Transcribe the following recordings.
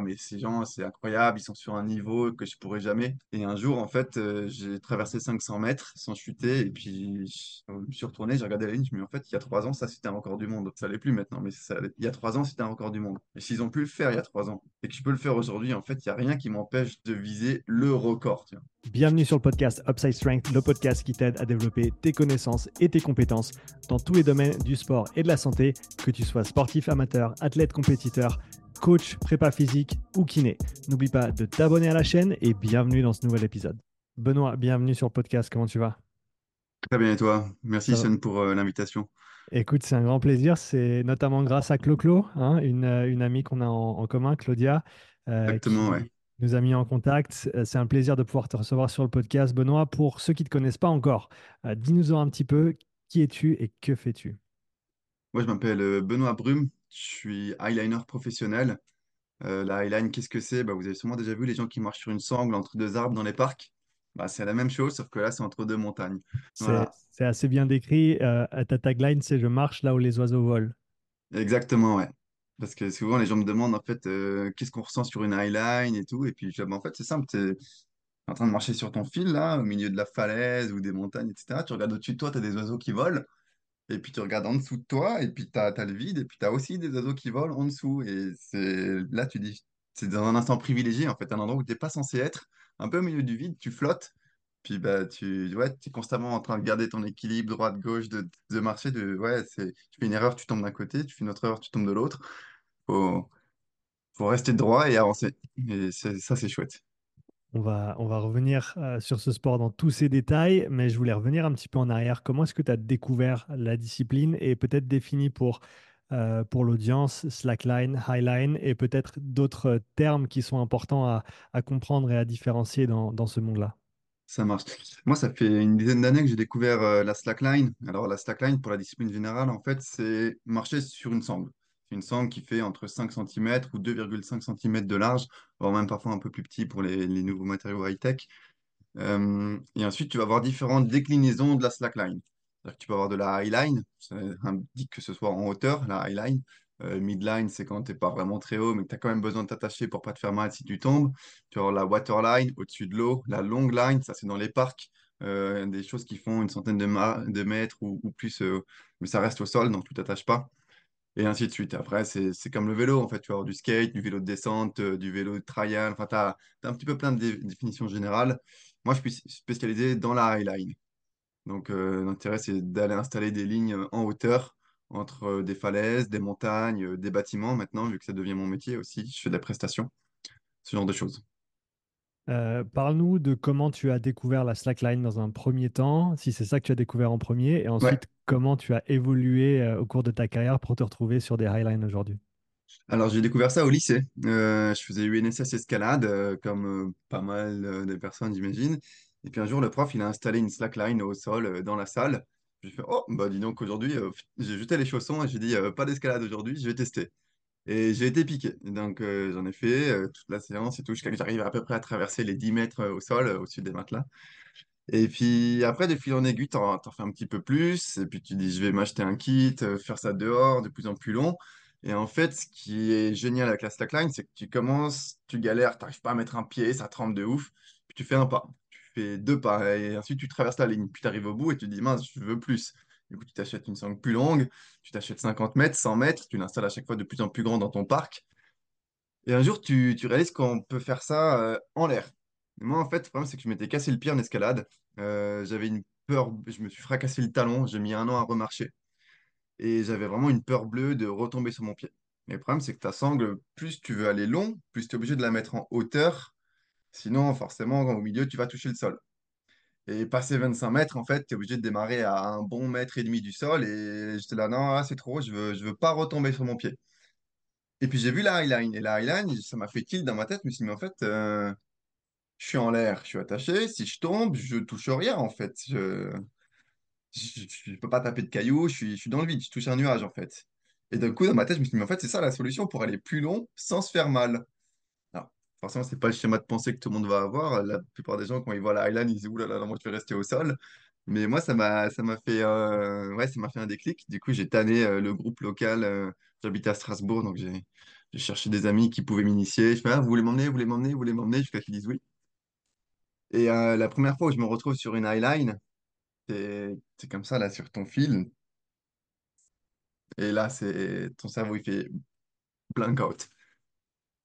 mais ces gens, c'est incroyable, ils sont sur un niveau que je pourrais jamais. Et un jour, en fait, euh, j'ai traversé 500 mètres sans chuter, et puis je me suis retourné, j'ai regardé la ligne, je en fait, il y a trois ans, ça, c'était un record du monde. Ça l'est plus maintenant, mais il y a trois ans, c'était un record du monde. Et s'ils ont pu le faire il y a trois ans, et que je peux le faire aujourd'hui, en fait, il n'y a rien qui m'empêche de viser le record. Bienvenue sur le podcast Upside Strength, le podcast qui t'aide à développer tes connaissances et tes compétences dans tous les domaines du sport et de la santé, que tu sois sportif amateur, athlète compétiteur, coach, prépa physique ou kiné. N'oublie pas de t'abonner à la chaîne et bienvenue dans ce nouvel épisode. Benoît, bienvenue sur le podcast, comment tu vas? Très bien, et toi? Merci. Sean, pour euh, l'invitation. Écoute, c'est un grand plaisir, c'est notamment grâce à Clo-Clo, hein, une, euh, une amie qu'on a en, en commun, Claudia, euh, Exactement, ouais. Nous a mis en contact. Euh, C'est un plaisir de pouvoir te recevoir sur le podcast. Benoît, pour ceux qui ne te connaissent pas encore, euh, dis-nous un petit peu qui es-tu et que fais-tu? Moi, je m'appelle euh, Benoît Brume, je suis eyeliner professionnel. Euh, la highline, qu'est-ce que c'est? Bah, vous avez sûrement déjà vu les gens qui marchent sur une sangle entre deux arbres dans les parcs. Bah, c'est la même chose, sauf que là, c'est entre deux montagnes. C'est Voilà, c'est assez bien décrit. Euh, ta tagline, c'est Je marche là où les oiseaux volent. exactement, ouais. Parce que souvent, les gens me demandent, en fait, euh, qu'est-ce qu'on ressent sur une highline et tout. Et puis, je dis, bah, en fait, c'est simple, tu es en train de marcher sur ton fil, là, au milieu de la falaise ou des montagnes, etc. Tu regardes au-dessus de toi, tu as des oiseaux qui volent. Et puis, tu regardes en dessous de toi, et puis tu as, le vide, et puis tu as aussi des oiseaux qui volent en dessous. Et là, tu dis, c'est dans un instant privilégié, en fait, un endroit où tu n'es pas censé être, un peu au milieu du vide, tu flottes. Puis bah tu ouais, es constamment en train de garder ton équilibre droite-gauche, de, de marcher, de ouais, tu fais une erreur, tu tombes d'un côté, tu fais une autre erreur, tu tombes de l'autre. Faut, faut rester droit et avancer. Et ça, c'est chouette. On va, on va revenir euh, sur ce sport dans tous ses détails, mais je voulais revenir un petit peu en arrière. Comment est-ce que tu as découvert la discipline et peut-être défini pour, euh, pour l'audience slackline, highline et peut-être d'autres termes qui sont importants à, à comprendre et à différencier dans, dans ce monde-là? Ça marche. Moi, ça fait une dizaine d'années que j'ai découvert euh, la slackline. Alors, la slackline, pour la discipline générale, en fait, c'est marcher sur une sangle. C'est une sangle qui fait entre 5 centimètres ou 2,5 centimètres de large, voire même parfois un peu plus petit pour les, nouveaux matériaux high-tech. Euh, et ensuite, tu vas avoir différentes déclinaisons de la slackline. Que tu peux avoir de la highline, ça indique que ce soit en hauteur, la highline. Euh, midline, c'est quand tu n'es pas vraiment très haut, mais que tu as quand même besoin de t'attacher pour pas te faire mal si tu tombes. Tu avoir la waterline au-dessus de l'eau, la long line, ça c'est dans les parcs, euh, des choses qui font une centaine de, mètres ou, plus, euh, mais ça reste au sol, donc tu t'attaches pas. Et ainsi de suite. Après, c'est comme le vélo, en fait. Tu vas avoir du skate, du vélo de descente, du vélo de trial. Enfin, tu as, un petit peu plein de dé- définitions générales. Moi, je suis spécialisé dans la highline. Donc, l'intérêt, c'est d'aller installer des lignes en hauteur entre des falaises, des montagnes, des bâtiments. Maintenant, vu que ça devient mon métier aussi, je fais des prestations, ce genre de choses. Euh, parle-nous de comment tu as découvert la slackline dans un premier temps, si c'est ça que tu as découvert en premier, et Ouais. ensuite comment tu as évolué euh, au cours de ta carrière pour te retrouver sur des highlines aujourd'hui? Alors, j'ai découvert ça au lycée. Euh, je faisais UNSS escalade, comme pas mal de personnes, j'imagine. Et puis un jour, le prof, il a installé une slackline au sol dans la salle. J'ai fait, oh, bah dis donc, aujourd'hui, euh, j'ai jeté les chaussons et j'ai dit, euh, pas d'escalade aujourd'hui, je vais tester. Et j'ai été piqué. Donc, euh, j'en ai fait toute la séance et tout, jusqu'à que j'arrive à peu près à traverser les 10 mètres au sol, au-dessus des matelas. Et puis après, de fil en aiguille, t'en, fais un petit peu plus. Et puis tu dis, je vais m'acheter un kit, faire ça dehors, de plus en plus long. Et en fait, ce qui est génial avec la slackline, c'est que tu commences, tu galères, t'arrives pas à mettre un pied, ça tremble de ouf. Puis tu fais un pas, deux pas, et ensuite tu traverses la ligne. Puis tu arrives au bout et tu te dis, mince, je veux plus. Du coup, tu t'achètes une sangle plus longue, tu t'achètes 50 mètres, 100 mètres, tu l'installes à chaque fois de plus en plus grand dans ton parc. Et un jour, tu, tu réalises qu'on peut faire ça euh, en l'air. Moi, en fait, le problème, c'est que je m'étais cassé le pied en escalade. Euh, j'avais une peur, je me suis fracassé le talon, j'ai mis un an à remarcher. Et j'avais vraiment une peur bleue de retomber sur mon pied. Mais le problème, c'est que ta sangle, plus tu veux aller long, plus tu es obligé de la mettre en hauteur. Sinon, forcément, au milieu, tu vas toucher le sol. Et passé 25 mètres, en fait, tu es obligé de démarrer à un bon mètre et demi du sol. Et j'étais là, non, là, c'est trop, je veux, je veux pas retomber sur mon pied. Et puis j'ai vu la highline. Et la highline, ça m'a fait tilt dans ma tête. Je me suis dit, mais en fait, euh, je suis en l'air, je suis attaché. Si je tombe, je touche rien, en fait. Je ne peux pas taper de cailloux, je suis, je suis dans le vide, je touche un nuage, en fait. Et d'un coup, dans ma tête, je me suis dit, mais en fait, c'est ça la solution pour aller plus long sans se faire mal. Forcément, c'est pas le schéma de pensée que tout le monde va avoir. La plupart des gens, quand ils voient la highline, ils disent, ouh là là, moi, je vais rester au sol. Mais moi, ça m'a, fait, euh, ouais, fait un déclic. Du coup, j'ai tanné euh, le groupe local. euh, j'habite à Strasbourg, donc j'ai cherché des amis qui pouvaient m'initier. Je fais, ah, vous voulez m'emmener, vous voulez m'emmener, vous voulez m'emmener, jusqu'à qu'ils disent oui. Et la première fois où je me retrouve sur une highline, c'est comme ça, là, sur ton fil. Et là, ton cerveau, il fait blank out.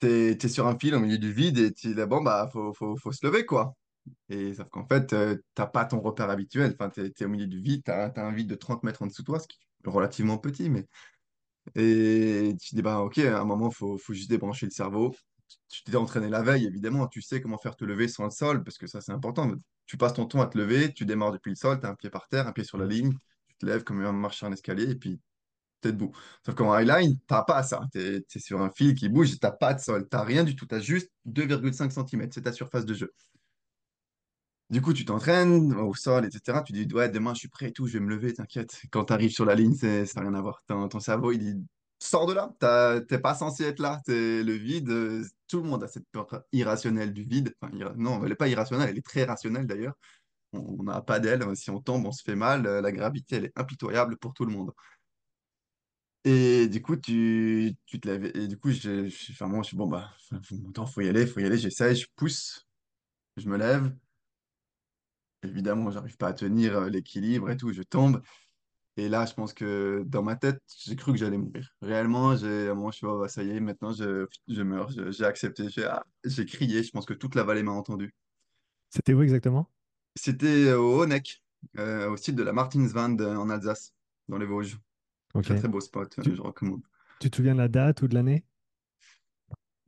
T'es, t'es sur un fil au milieu du vide et tu dis, bon, bah, faut, faut, faut se lever, quoi. Et sauf qu'en fait, euh, t'as pas ton repère habituel. Enfin, t'es, t'es au milieu du vide, t'as, t'as un vide de 30 mètres en dessous de toi, ce qui est relativement petit, mais. Et tu dis, bah, ok, à un moment, faut, faut juste débrancher le cerveau. Tu t'es entraîné la veille, évidemment, tu sais comment faire te lever sans le sol, parce que ça, c'est important. Tu passes ton temps à te lever, tu démarres depuis le sol, t'as un pied par terre, un pied sur la ligne, tu te lèves comme un marcher un escalier, et puis t'es debout. Sauf qu'en highline, t'as pas ça. T'es, es sur un fil qui bouge, t'as pas de sol, t'as rien du tout, t'as juste 2,5 cm, c'est ta surface de jeu. Du coup, tu t'entraînes au sol, etc. Tu dis, ouais, demain, je suis prêt et tout, je vais me lever, t'inquiète. Quand tu arrives sur la ligne, ça n'a rien à voir. Ton, cerveau, il dit, sors de là, t'es pas censé être là. C'est le vide. euh, Tout le monde a cette peur irrationnelle du vide. Non, elle n'est pas irrationnelle, elle est très rationnelle d'ailleurs. On n'a pas d'elle. Si on tombe, on se fait mal. Euh, La gravité, elle est impitoyable pour tout le monde. Et du coup, tu, tu te lèves. Et du coup, je, je, enfin, moi, je suis bon, bah, faut, faut y aller, faut y aller. J'essaye, je pousse, je me lève. Évidemment, j'arrive pas à tenir euh, l'équilibre et tout, je tombe. Et là, je pense que dans ma tête, j'ai cru que j'allais mourir. Réellement, j'ai, à un moment, je suis, oh, bah, ça y est, maintenant, je, je meurs. Je- J'ai accepté. J'ai ah, j'ai crié. Je pense que toute la vallée m'a entendu. C'était où exactement? C'était euh, au Honeck, euh, au site de la Martinswand euh, en Alsace, dans les Vosges. Ok. Très, très beau spot, Tu, je recommande. tu te souviens de la date ou de l'année?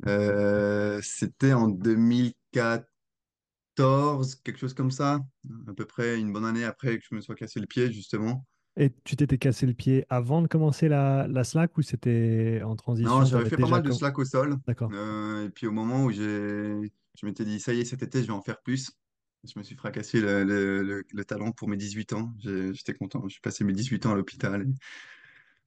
Euh, c'était en 2014, quelque chose comme ça. À peu près une bonne année après que je me sois cassé le pied, justement. Et tu t'étais cassé le pied avant de commencer la, la slack ou c'était en Non, transition? Tu j'avais avais fait pas mal de slack au sol. D'accord. Euh, et puis au moment où je m'étais dit, ça y est, cet été, je vais en faire plus. Je me suis fracassé le, le, le- le talon pour mes 18 ans. J'étais content. Je suis passé mes 18 ans à l'hôpital. Et,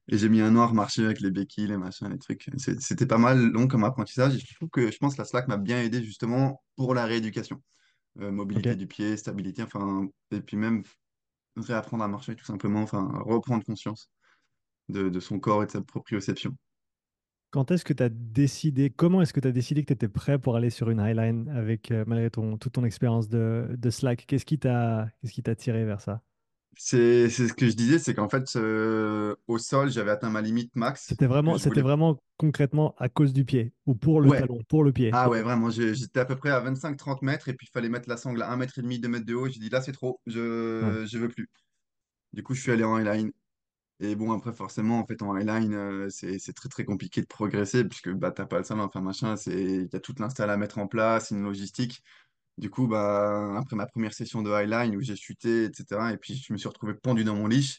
et j'ai mis un noir marcher avec les béquilles, les machins, les trucs. C'était pas mal long comme apprentissage. Et je trouve que je pense que la slack m'a bien aidé justement pour la rééducation. Euh, mobilité du pied, stabilité, enfin, et puis même réapprendre à marcher tout simplement, enfin, reprendre conscience de, de son corps et de sa proprioception. Quand est-ce que tu as décidé, comment est-ce que tu as décidé que tu étais prêt pour aller sur une highline avec, euh, malgré ton, toute ton expérience de, de slack? Qu'est-ce qui t'a, qu'est-ce qui t'a tiré vers ça? C'est, ce que je disais, c'est qu'en fait, euh, au sol, j'avais atteint ma limite max, C'était vraiment, je c'était voulais... vraiment concrètement à cause du pied ou pour le Ouais, talon, pour le pied. ah ouais, vraiment, j'étais à peu près à 25-30 mètres, et puis il fallait mettre la sangle à un mètre et demi, 2 mètres de haut, j'ai dit, là, c'est trop, Ouais. je, je veux plus. Du coup, je suis allé en highline. Et bon, après, forcément, en fait, en highline, euh, c'est, très, très compliqué de progresser, puisque bah, t'as pas le sol, enfin, machin, c'est, il y a toute l'install à mettre en place, une logistique. Du coup, bah, après ma première session de highline où j'ai chuté, etc., et puis je me suis retrouvé pendu dans mon lit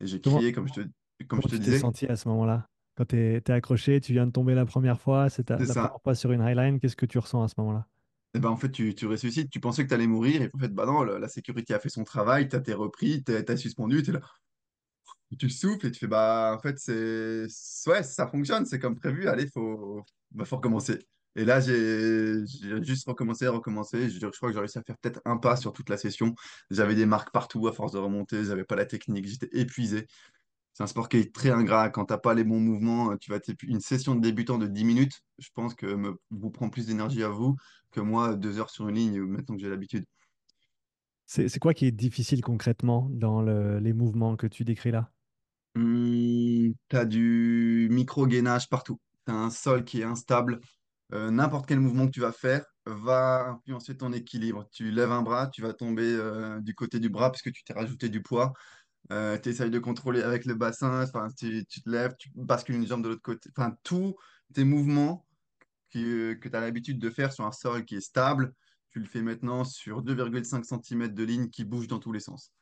et j'ai Comment, crié, comme je te, comme je comment te tu t'es disais. senti à ce moment-là? Quand tu es, accroché, tu viens de tomber la première fois, c'est la ça. première fois sur une highline, qu'est-ce que tu ressens à ce moment-là? Et ben, en fait, tu, tu ressuscites, tu pensais que tu allais mourir, et en fait, bah non, la, la sécurité a fait son travail, t'as été repris, t'es, t'as suspendu, t'es là, tu souffles et tu fais, bah, en fait, c'est, ouais, ça fonctionne, c'est comme prévu, allez, faut, bah, faut recommencer. Et là, j'ai juste recommencé, recommencé. Je, je crois que j'ai réussi à faire peut-être un pas sur toute la session. J'avais des marques partout à force de remonter, j'avais pas la technique, j'étais épuisé. C'est un sport qui est très ingrat. Quand t'as pas les bons mouvements, tu vas une session de débutant de 10 minutes, je pense que me, vous prend plus d'énergie à vous que moi, deux heures sur une ligne, maintenant que j'ai l'habitude. C'est quoi qui est difficile concrètement dans le- les mouvements que tu décris là? Hum, t'as du micro-gainage partout. T'as un sol qui est instable. Euh, n'importe quel mouvement que tu vas faire va influencer ton équilibre. Tu lèves un bras, tu vas tomber euh, du côté du bras parce que tu t'es rajouté du poids. Euh, tu essayes de contrôler avec le bassin, enfin, tu, te lèves, tu bascules une jambe de l'autre côté. Enfin, tous tes mouvements que tu as l'habitude de faire sur un sol qui est stable, tu le fais maintenant sur 2,5 cm de ligne qui bouge dans tous les sens.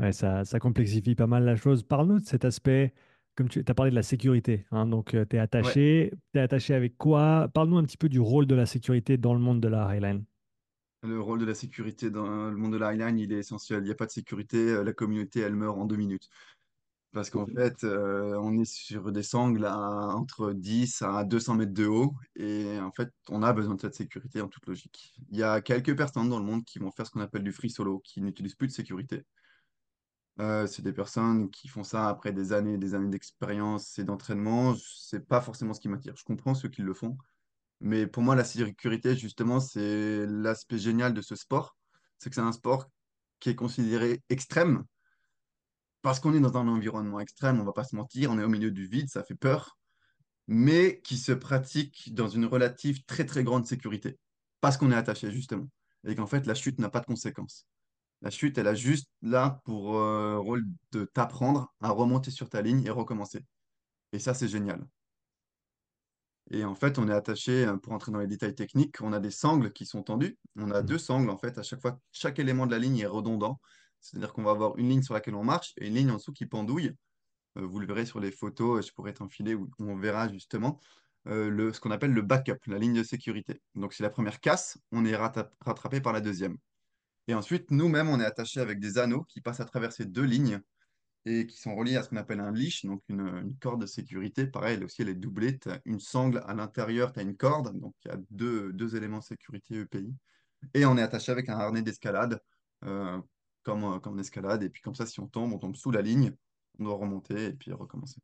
Ouais, ça, ça complexifie pas mal la chose. Parle-nous de cet aspect, comme tu as parlé de la sécurité, hein, donc tu es Ouais, attaché, tu es attaché avec quoi? Parle-nous un petit peu du rôle de la sécurité dans le monde de la Highline. le rôle de la sécurité dans le monde de la highline, il est essentiel. Il n'y a pas de sécurité, euh, la communauté, elle meurt en deux minutes. Parce qu'en fait, euh, on est sur des sangles à entre 10 à 200 mètres de haut. Et en fait, on a besoin de cette sécurité en toute logique. Il y a quelques personnes dans le monde qui vont faire ce qu'on appelle du free solo, qui n'utilisent plus de sécurité. Euh, c'est des personnes qui font ça après des années et des années d'expérience et d'entraînement. C'est pas forcément ce qui m'attire. Je comprends ceux qui le font, mais pour moi, la sécurité, justement, c'est l'aspect génial de ce sport. C'est que c'est un sport qui est considéré extrême parce qu'on est dans un environnement extrême, on va pas se mentir, on est au milieu du vide, ça fait peur, mais qui se pratique dans une relative très très grande sécurité parce qu'on est attaché, justement. Et qu'en fait, la chute n'a pas de conséquences. La chute, elle a juste là pour euh, rôle de t'apprendre à remonter sur ta ligne et recommencer. Et ça, c'est génial. Et en fait, on est attaché, euh, pour entrer dans les détails techniques, on a des sangles qui sont tendues. On a deux sangles, en fait, à chaque fois, chaque élément de la ligne est redondant. C'est-à-dire qu'on va avoir une ligne sur laquelle on marche et une ligne en dessous qui pendouille. Euh, vous le verrez sur les photos, je pourrais t'enfiler où on verra justement euh, le, ce qu'on appelle le backup, la ligne de sécurité. Donc, si la première casse, on est rattrapé par la deuxième. Et ensuite, nous-mêmes, on est attaché avec des anneaux qui passent à travers deux lignes et qui sont reliés à ce qu'on appelle un leash, donc une, corde de sécurité. Pareil, elle aussi, elle est doublée. Tu as une sangle à l'intérieur, tu as une corde, donc il y a deux, éléments de sécurité EPI. Et on est attaché avec un harnais d'escalade, euh, comme, comme en escalade. Et puis comme ça, si on tombe, on tombe sous la ligne, on doit remonter et puis recommencer.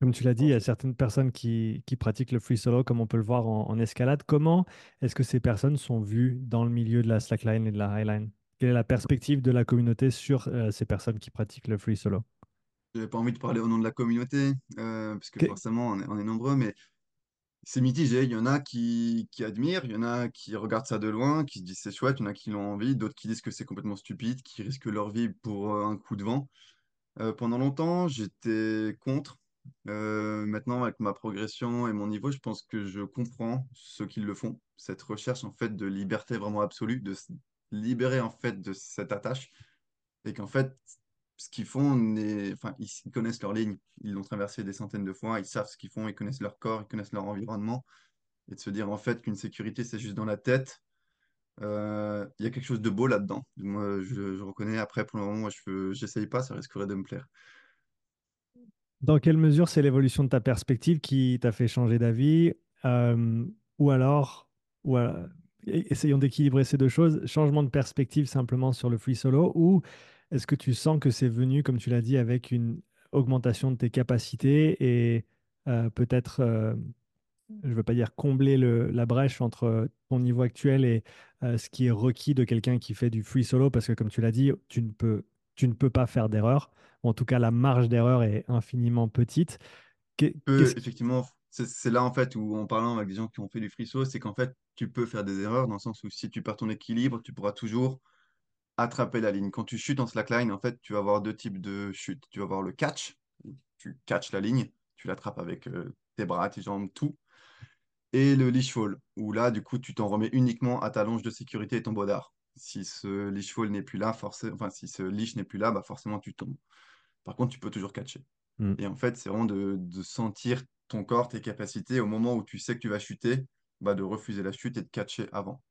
Comme tu l'as dit, il y a certaines personnes qui, qui pratiquent le free solo, comme on peut le voir en, en escalade. Comment est-ce que ces personnes sont vues dans le milieu de la slackline et de la highline? Quelle est la perspective de la communauté sur euh, ces personnes qui pratiquent le free solo? Je n'ai pas envie de parler au nom de la communauté, euh, parce que Que- forcément, on est, on est nombreux, mais c'est mitigé. Il y en a qui, qui admirent, il y en a qui regardent ça de loin, qui se disent c'est chouette, il y en a qui l'ont envie, d'autres qui disent que c'est complètement stupide, qui risquent leur vie pour euh, un coup de vent. Euh, pendant longtemps, j'étais contre. Euh, maintenant, avec ma progression et mon niveau, je pense que je comprends ceux qui le font. Cette recherche en fait de liberté vraiment absolue, de se libérer en fait de cette attache et qu'en fait, ce qu'ils font, enfin, ils, connaissent leur ligne, ils l'ont traversé des centaines de fois, ils savent ce qu'ils font, ils connaissent leur corps, ils connaissent leur environnement, et de se dire en fait qu'une sécurité, c'est juste dans la tête, euh, il y a quelque chose de beau là-dedans. Moi, je, reconnais, après, pour le moment, je j'essaye pas, ça risquerait de me plaire. Dans quelle mesure c'est l'évolution de ta perspective qui t'a fait changer d'avis? Euh, ou alors, essayons d'équilibrer ces deux choses, changement de perspective simplement sur le free solo, ou est-ce que tu sens que c'est venu, comme tu l'as dit, avec une augmentation de tes capacités et euh, peut-être, euh, je ne veux pas dire combler le- la brèche entre ton niveau actuel et ce qui est requis de quelqu'un qui fait du free solo, parce que comme tu l'as dit, tu ne peux, tu ne peux pas faire d'erreur. En tout cas, la marge d'erreur est infiniment petite. Effectivement, c'est là en fait où, en parlant avec des gens qui ont fait du frisson, c'est qu'en fait, tu peux faire des erreurs dans le sens où si tu perds ton équilibre, tu pourras toujours attraper la ligne. Quand tu chutes en slackline, en fait, tu vas avoir deux types de chutes. Tu vas avoir le catch, où tu catches la ligne, tu l'attrapes avec euh, tes bras, tes jambes, tout. Et le leash fall, où là, du coup, tu t'en remets uniquement à ta longe de sécurité et ton bodard. Si ce leash fall n'est plus là, forcément, enfin, si ce leash n'est plus là, bah forcément, tu tombes. Par contre, tu peux toujours catcher. Hmm. Et en fait, c'est vraiment de, de sentir ton corps, tes capacités, au moment où tu sais que tu vas chuter, bah, de refuser la chute et de catcher avant.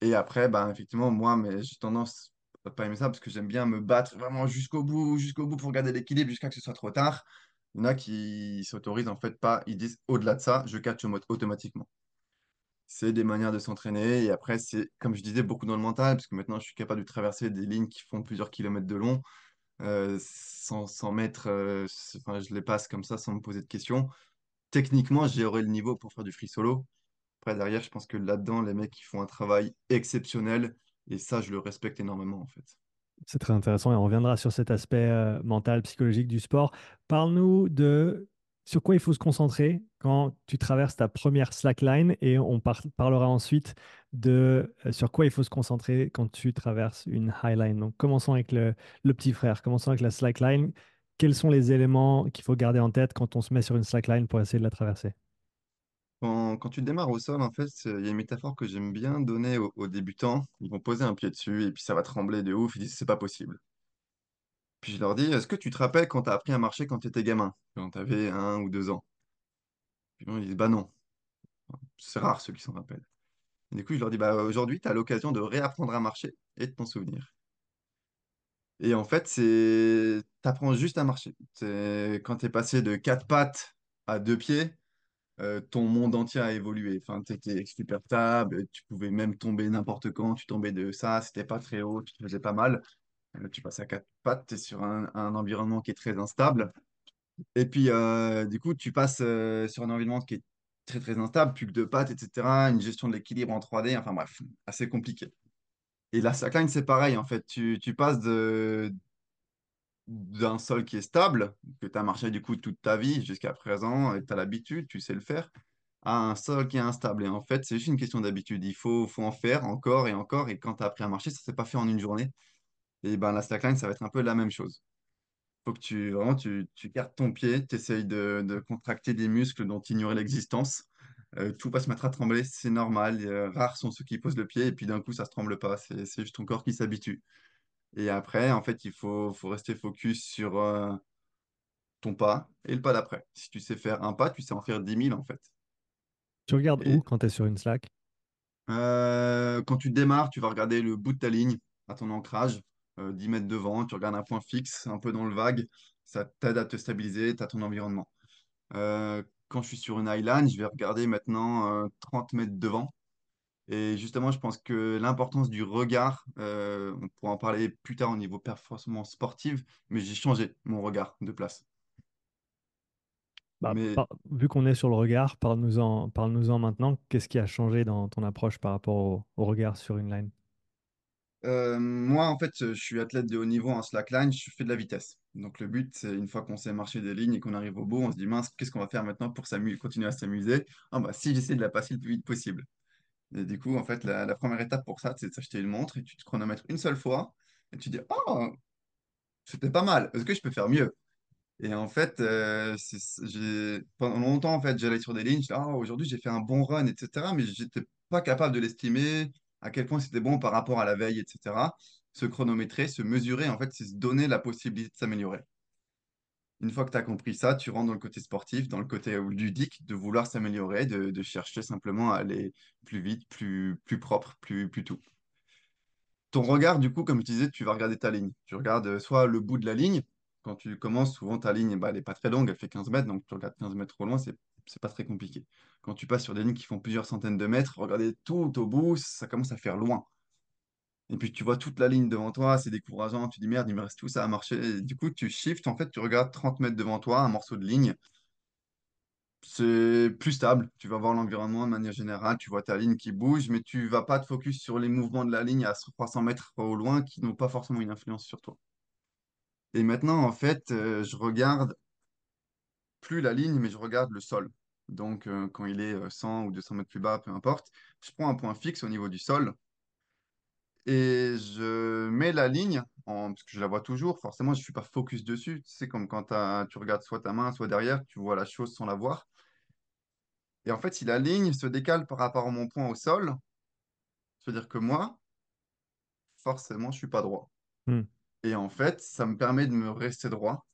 Et après, bah, effectivement, moi, mais j'ai tendance à pas aimer ça parce que j'aime bien me battre vraiment jusqu'au bout, jusqu'au bout pour garder l'équilibre jusqu'à que ce soit trop tard. Il y en a qui s'autorisent en fait pas, ils disent au-delà de ça, je catch auto- automatiquement. C'est des manières de s'entraîner et après, c'est comme je disais, beaucoup dans le mental parce que maintenant, je suis capable de traverser des lignes qui font plusieurs kilomètres de long euh, sans, sans mettre, euh, enfin, je les passe comme ça sans me poser de questions. Techniquement, j'aurais le niveau pour faire du free solo. Après, derrière, je pense que là-dedans, les mecs, ils font un travail exceptionnel. Et ça, je le respecte énormément, en fait. C'est très intéressant et on reviendra sur cet aspect euh, mental, psychologique du sport. Parle-nous de sur quoi il faut se concentrer quand tu traverses ta première slackline et on par- parlera ensuite de euh, sur quoi il faut se concentrer quand tu traverses une highline. Donc commençons avec le, petit frère, commençons avec la slackline. Quels sont les éléments qu'il faut garder en tête quand on se met sur une slackline pour essayer de la traverser? Quand, quand tu démarres au sol, en fait, il y a une métaphore que j'aime bien donner aux, aux débutants. Ils vont poser un pied dessus et puis ça va trembler de ouf. Ils disent, c'est pas possible. Puis je leur dis, est-ce que tu te rappelles quand tu as appris à marcher quand tu étais gamin, quand tu avais un ou deux ans? Puis ils disent, bah non. C'est rare ceux qui s'en rappellent. Du coup, je leur dis, bah aujourd'hui, tu as l'occasion de réapprendre à marcher et de t'en souvenir. Et en fait, c'est t'apprends juste à marcher. Quand tu es passé de quatre pattes à deux pieds, euh, ton monde entier a évolué. Enfin, tu étais super stable, tu pouvais même tomber n'importe quand, tu tombais de ça, c'était pas très haut, tu te faisais pas mal. Euh, tu passes à quatre pattes, tu es sur un, environnement qui est très instable. Et puis, euh, du coup, tu passes euh, sur un environnement qui est très, très instable, plus que deux pattes, etc. Une gestion de l'équilibre en 3D, enfin bref, assez compliqué. Et la slackline, c'est pareil, en fait. Tu, passes de, d'un sol qui est stable, que tu as marché du coup toute ta vie jusqu'à présent, et tu as l'habitude, tu sais le faire, à un sol qui est instable. Et en fait, c'est juste une question d'habitude. Il faut, faut en faire encore et encore. Et quand tu as appris à marcher, ça ne s'est pas fait en une journée. Et ben, la slackline, ça va être un peu la même chose. Il faut que tu, vraiment, tu, tu gardes ton pied, tu essayes de, de contracter des muscles dont tu ignorais l'existence. Euh, tout va se mettre à trembler, c'est normal. Euh, rares sont ceux qui posent le pied et puis d'un coup, ça ne se tremble pas. C'est c'est juste ton corps qui s'habitue. Et après, en fait, il faut, faut rester focus sur euh, ton pas et le pas d'après. Si tu sais faire un pas, tu sais en faire dix mille, en fait. Tu regardes où quand tu es sur une Slack? euh, quand tu démarres, tu vas regarder le bout de ta ligne à ton ancrage, euh, 10 mètres devant, tu regardes un point fixe, un peu dans le vague. Ça t'aide à te stabiliser, tu as ton environnement. Euh, quand je suis sur une highline, je vais regarder maintenant euh, 30 mètres devant. Et justement, je pense que l'importance du regard, euh, on pourra en parler plus tard au niveau performance sportive, mais j'ai changé mon regard de place. Bah, Mais par- vu qu'on est sur le regard, parle-nous-en, parle-nous-en maintenant. Qu'est-ce qui a changé dans ton approche par rapport au, au regard sur une line? Euh, moi, en fait, je suis athlète de haut niveau en slackline, je fais de la vitesse. Donc le but, c'est une fois qu'on sait marcher des lignes et qu'on arrive au bout, on se dit, mince, qu'est-ce qu'on va faire maintenant pour continuer à s'amuser? Ah bah si j'essaie de la passer le plus vite possible. Et du coup, en fait, la, première étape pour ça, c'est de s'acheter une montre et tu te chronomètres une seule fois et tu dis, oh, c'était pas mal, est-ce que je peux faire mieux? Et en fait, euh, pendant longtemps, en fait, j'allais sur des lignes, je disais, ah, aujourd'hui, j'ai fait un bon run, etc. Mais j'étais pas capable de l'estimer, à quel point c'était bon par rapport à la veille, etc. Se chronométrer, se mesurer, en fait, c'est se donner la possibilité de s'améliorer. Une fois que tu as compris ça, tu rentres dans le côté sportif, dans le côté euh, ludique, de vouloir s'améliorer, de, chercher simplement à aller plus vite, plus, plus propre, plus, plus tout. Ton regard, du coup, comme je disais, tu vas regarder ta ligne. Tu regardes euh, soit le bout de la ligne. Quand tu commences, souvent ta ligne, bah, elle n'est pas très longue, elle fait 15 mètres, donc tu regardes 15 mètres au loin, c'est c'est pas très compliqué. Quand tu passes sur des lignes qui font plusieurs centaines de mètres, regarder tout au bout, ça commence à faire loin. Et puis tu vois toute la ligne devant toi, c'est décourageant, tu dis merde, il me reste tout ça à marcher. Et du coup, tu shifts, en fait, tu regardes 30 mètres devant toi, un morceau de ligne, c'est plus stable. Tu vas voir l'environnement de manière générale, tu vois ta ligne qui bouge, mais tu vas pas te focus sur les mouvements de la ligne à 300 mètres au loin qui n'ont pas forcément une influence sur toi. Et maintenant, en fait, euh, je regarde plus la ligne, mais je regarde le sol. Donc, euh, quand il est euh, 100 ou 200 mètres plus bas, peu importe, je prends un point fixe au niveau du sol et je mets la ligne, en, parce que je la vois toujours, forcément, je ne suis pas focus dessus. C'est comme quand tu regardes soit ta main, soit derrière, tu vois la chose sans la voir. Et en fait, si la ligne se décale par rapport à mon point au sol, ça veut dire que moi, forcément, je suis pas droit. Hmm. Et en fait, ça me permet de me rester droit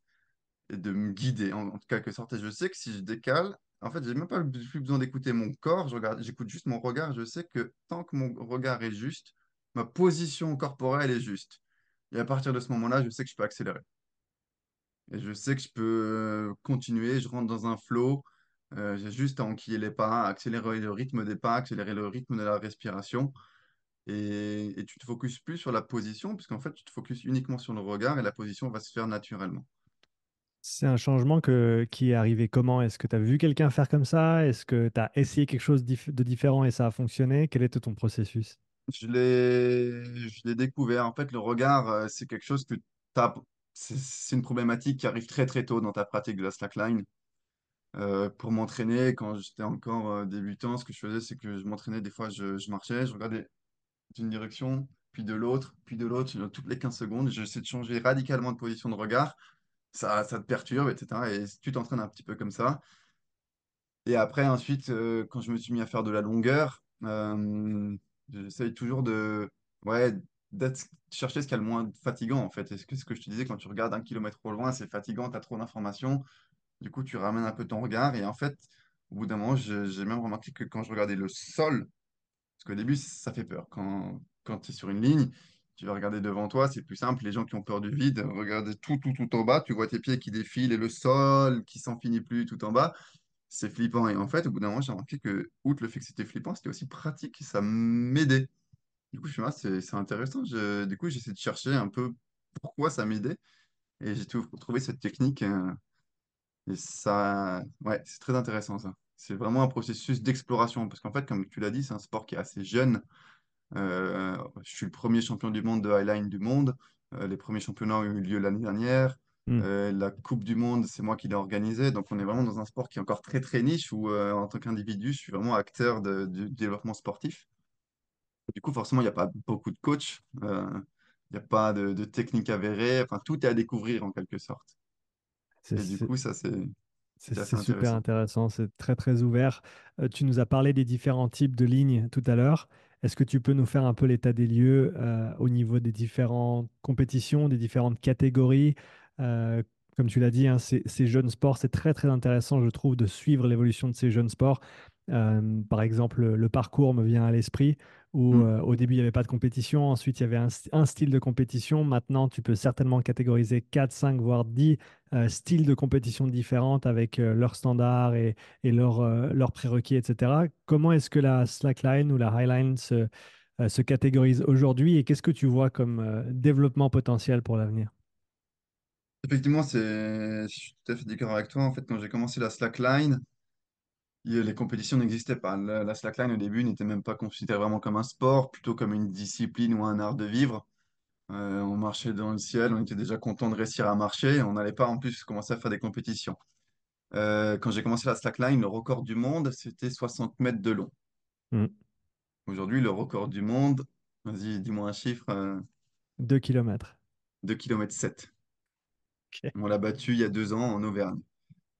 et de me guider en, en quelque sorte. Et je sais que si je décale, en fait, j'ai même pas plus besoin d'écouter mon corps, j'écoute juste mon regard. Je sais que tant que mon regard est juste, ma position corporelle est juste. Et à partir de ce moment-là, je sais que je peux accélérer. Et je sais que je peux euh, continuer, je rentre dans un flow. Euh, j'ai juste à enquiller les pas, accélérer le rythme des pas, accélérer le rythme de la respiration. Et, et tu te focuses plus sur la position, puisqu'en fait, tu te focuses uniquement sur le regard et la position va se faire naturellement. C'est un changement qui est arrivé comment? Est-ce que tu as vu quelqu'un faire comme ça? Est-ce que tu as essayé quelque chose de différent et ça a fonctionné? Quel était ton processus? Je l'ai, découvert. En fait, le regard, euh, c'est quelque chose que t'as, c'est c'est une problématique qui arrive très très tôt dans ta pratique de la slackline. Euh, pour m'entraîner, quand j'étais encore euh, débutant, ce que je faisais, c'est que je m'entraînais. Des fois, je, je marchais, je regardais d'une direction, puis de l'autre, puis de l'autre, toutes les 15 secondes. J'essaie de changer radicalement de position de regard. Ça, te perturbe, etc. Et tu t'entraînes un petit peu comme ça. Et après, ensuite, euh, quand je me suis mis à faire de la longueur, euh, j'essaye toujours de, ouais, chercher ce qu'il y a le moins fatigant, en fait. Est-ce que ce que je te disais, quand tu regardes un kilomètre au loin, c'est fatigant, tu as trop d'informations. Du coup, tu ramènes un peu ton regard. Et en fait, au bout d'un moment, j'ai même remarqué que quand je regardais le sol, parce qu'au début, ça fait peur. Quand, quand tu es sur une ligne, tu vas regarder devant toi, c'est plus simple. Les gens qui ont peur du vide, regardez tout, tout, tout en bas. Tu vois tes pieds qui défilent et le sol qui s'en finit plus tout en bas. C'est flippant. Et en fait, au bout d'un moment, j'ai remarqué que, outre le fait que c'était flippant, c'était aussi pratique. Ça m'aidait. Du coup, je me suis dit, c'est intéressant. Du coup, j'essaie de chercher un peu pourquoi ça m'aidait. Et j'ai trouvé cette technique. euh, et ça, ouais, c'est très intéressant ça. C'est vraiment un processus d'exploration. Parce qu'en fait, comme tu l'as dit, c'est un sport qui est assez jeune. Euh, je suis le premier champion du monde de highline du monde. Euh, les premiers championnats ont eu lieu l'année dernière. Hmm. Euh, la Coupe du Monde, c'est moi qui l'ai organisée. Donc, on est vraiment dans un sport qui est encore très, très niche où, euh, en tant qu'individu, je suis vraiment acteur de- du développement sportif. Du coup, forcément, il n'y a pas beaucoup de coachs. euh, Il n'y a pas de, de technique avérée. Enfin, tout est à découvrir en quelque sorte. Et du coup, ça, c'est, c'est- super intéressant. c'est très très ouvert. Tu nous as parlé des différents types de lignes tout à l'heure. Est-ce que tu peux nous faire un peu l'état des lieux euh, au niveau des différentes compétitions, des différentes catégories? Comme tu l'as dit, hein, ces, ces jeunes sports, c'est très très intéressant, je trouve, de suivre l'évolution de ces jeunes sports. Euh, par exemple, le parcours me vient à l'esprit où Mm. euh, au début, il n'y avait pas de compétition, ensuite, il y avait un, st- un style de compétition. Maintenant, tu peux certainement catégoriser 4, 5, voire 10 euh, styles de compétition différentes avec leurs standards et, et leurs prérequis, etc. Comment est-ce que la slackline ou la highline se, se catégorise aujourd'hui et qu'est-ce que tu vois comme développement potentiel pour l'avenir? Effectivement, c'est, je suis tout à fait d'accord avec toi. En fait, quand j'ai commencé la slackline, il- les compétitions n'existaient pas. La, la slackline, au début, n'était même pas considérée vraiment comme un sport, plutôt comme une discipline ou un art de vivre. Euh, on marchait dans le ciel, on était déjà content de réussir à marcher. On n'allait pas en plus commencer à faire des compétitions. Euh, quand j'ai commencé la slackline, le record du monde, c'était 60 mètres de long. Hmm. Aujourd'hui, le record du monde, vas-y, dis-moi un chiffre, euh, 2 km. 2 km 7. On l'a battu il y a deux ans en Auvergne.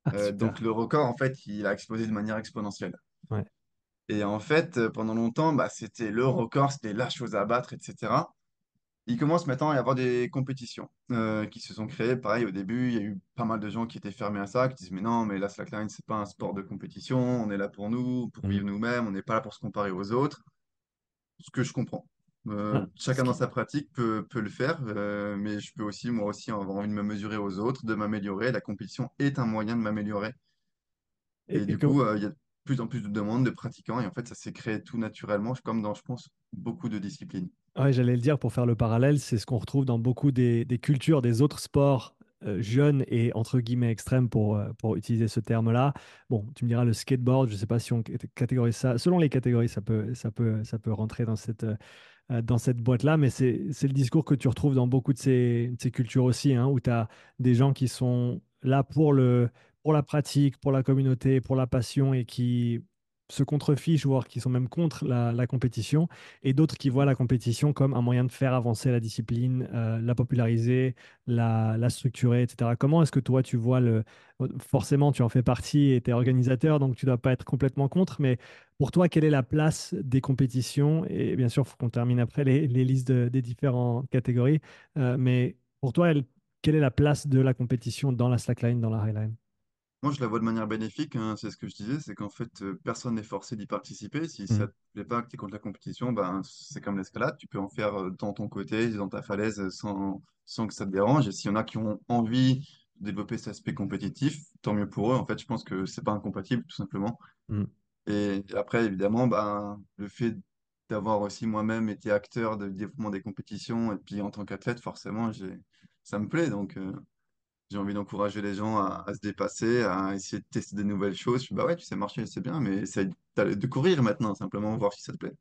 Ah, Euh, donc le record, en fait, il a explosé de manière exponentielle. Ouais. Et en fait, euh, pendant longtemps, bah, c'était le record, c'était la chose à battre, etc. Il commence maintenant à y avoir des compétitions euh, qui se sont créées. Pareil, au début, il y a eu pas mal de gens qui étaient fermés à ça, qui disent, mais non, mais la slackline, c'est pas un sport de compétition, on est là pour nous, pour Hmm. vivre nous-mêmes, on n'est pas là pour se comparer aux autres. Ce que je comprends. Euh, Ah, chacun dans sa pratique peut, peut le faire, euh, mais je peux aussi, moi aussi, avoir envie de me mesurer aux autres, de m'améliorer. La compétition est un moyen de m'améliorer. Et, du co- coup, euh, il y a de plus en plus de demandes de pratiquants, et en fait, ça s'est créé tout naturellement, comme dans, je pense, beaucoup de disciplines. Ouais, j'allais le dire pour faire le parallèle, c'est ce qu'on retrouve dans beaucoup des, des cultures des autres sports jeunes et entre guillemets extrêmes pour, pour utiliser ce terme-là. Bon, tu me diras le skateboard, je ne sais pas si on cat- catégorise ça. Selon les catégories, ça peut, ça peut, ça peut rentrer dans cette, dans cette boîte-là, mais c'est, le discours que tu retrouves dans beaucoup de ces, ces cultures aussi, hein, où tu as des gens qui sont là pour le, pour la pratique, pour la communauté, pour la passion et qui se contrefichent, voire qui sont même contre la, compétition, et d'autres qui voient la compétition comme un moyen de faire avancer la discipline, euh, la populariser, la, structurer, etc. Comment est-ce que toi, tu vois le... Forcément, tu en fais partie et tu es organisateur, donc tu ne dois pas être complètement contre, mais pour toi, quelle est la place des compétitions? Et bien sûr, il faut qu'on termine après les, listes de- des différentes catégories. Euh, mais pour toi, elle- quelle est la place de la compétition dans la slackline, dans la highline? Moi, je la vois de manière bénéfique, hein, c'est ce que je disais, c'est qu'en fait, euh, personne n'est forcé d'y participer. Si ça Mhm. te plaît pas, que tu es contre la compétition, ben, c'est comme l'escalade, tu peux en faire euh, dans ton côté, dans ta falaise, euh, sans, sans que ça te dérange. Et s'il y en a qui ont envie de développer cet aspect compétitif, tant mieux pour eux. En fait, je pense que c'est pas incompatible, tout simplement. Mhm. Et après, évidemment, ben, le fait d'avoir aussi moi-même été acteur de développement des compétitions, et puis en tant qu'athlète, forcément, j'ai, ça me plaît. Donc, j'ai envie d'encourager les gens à, à se dépasser, à essayer de tester des nouvelles choses. Je bah ouais, tu sais marcher, c'est bien, mais essaye de courir maintenant, simplement, voir si ça te plaît.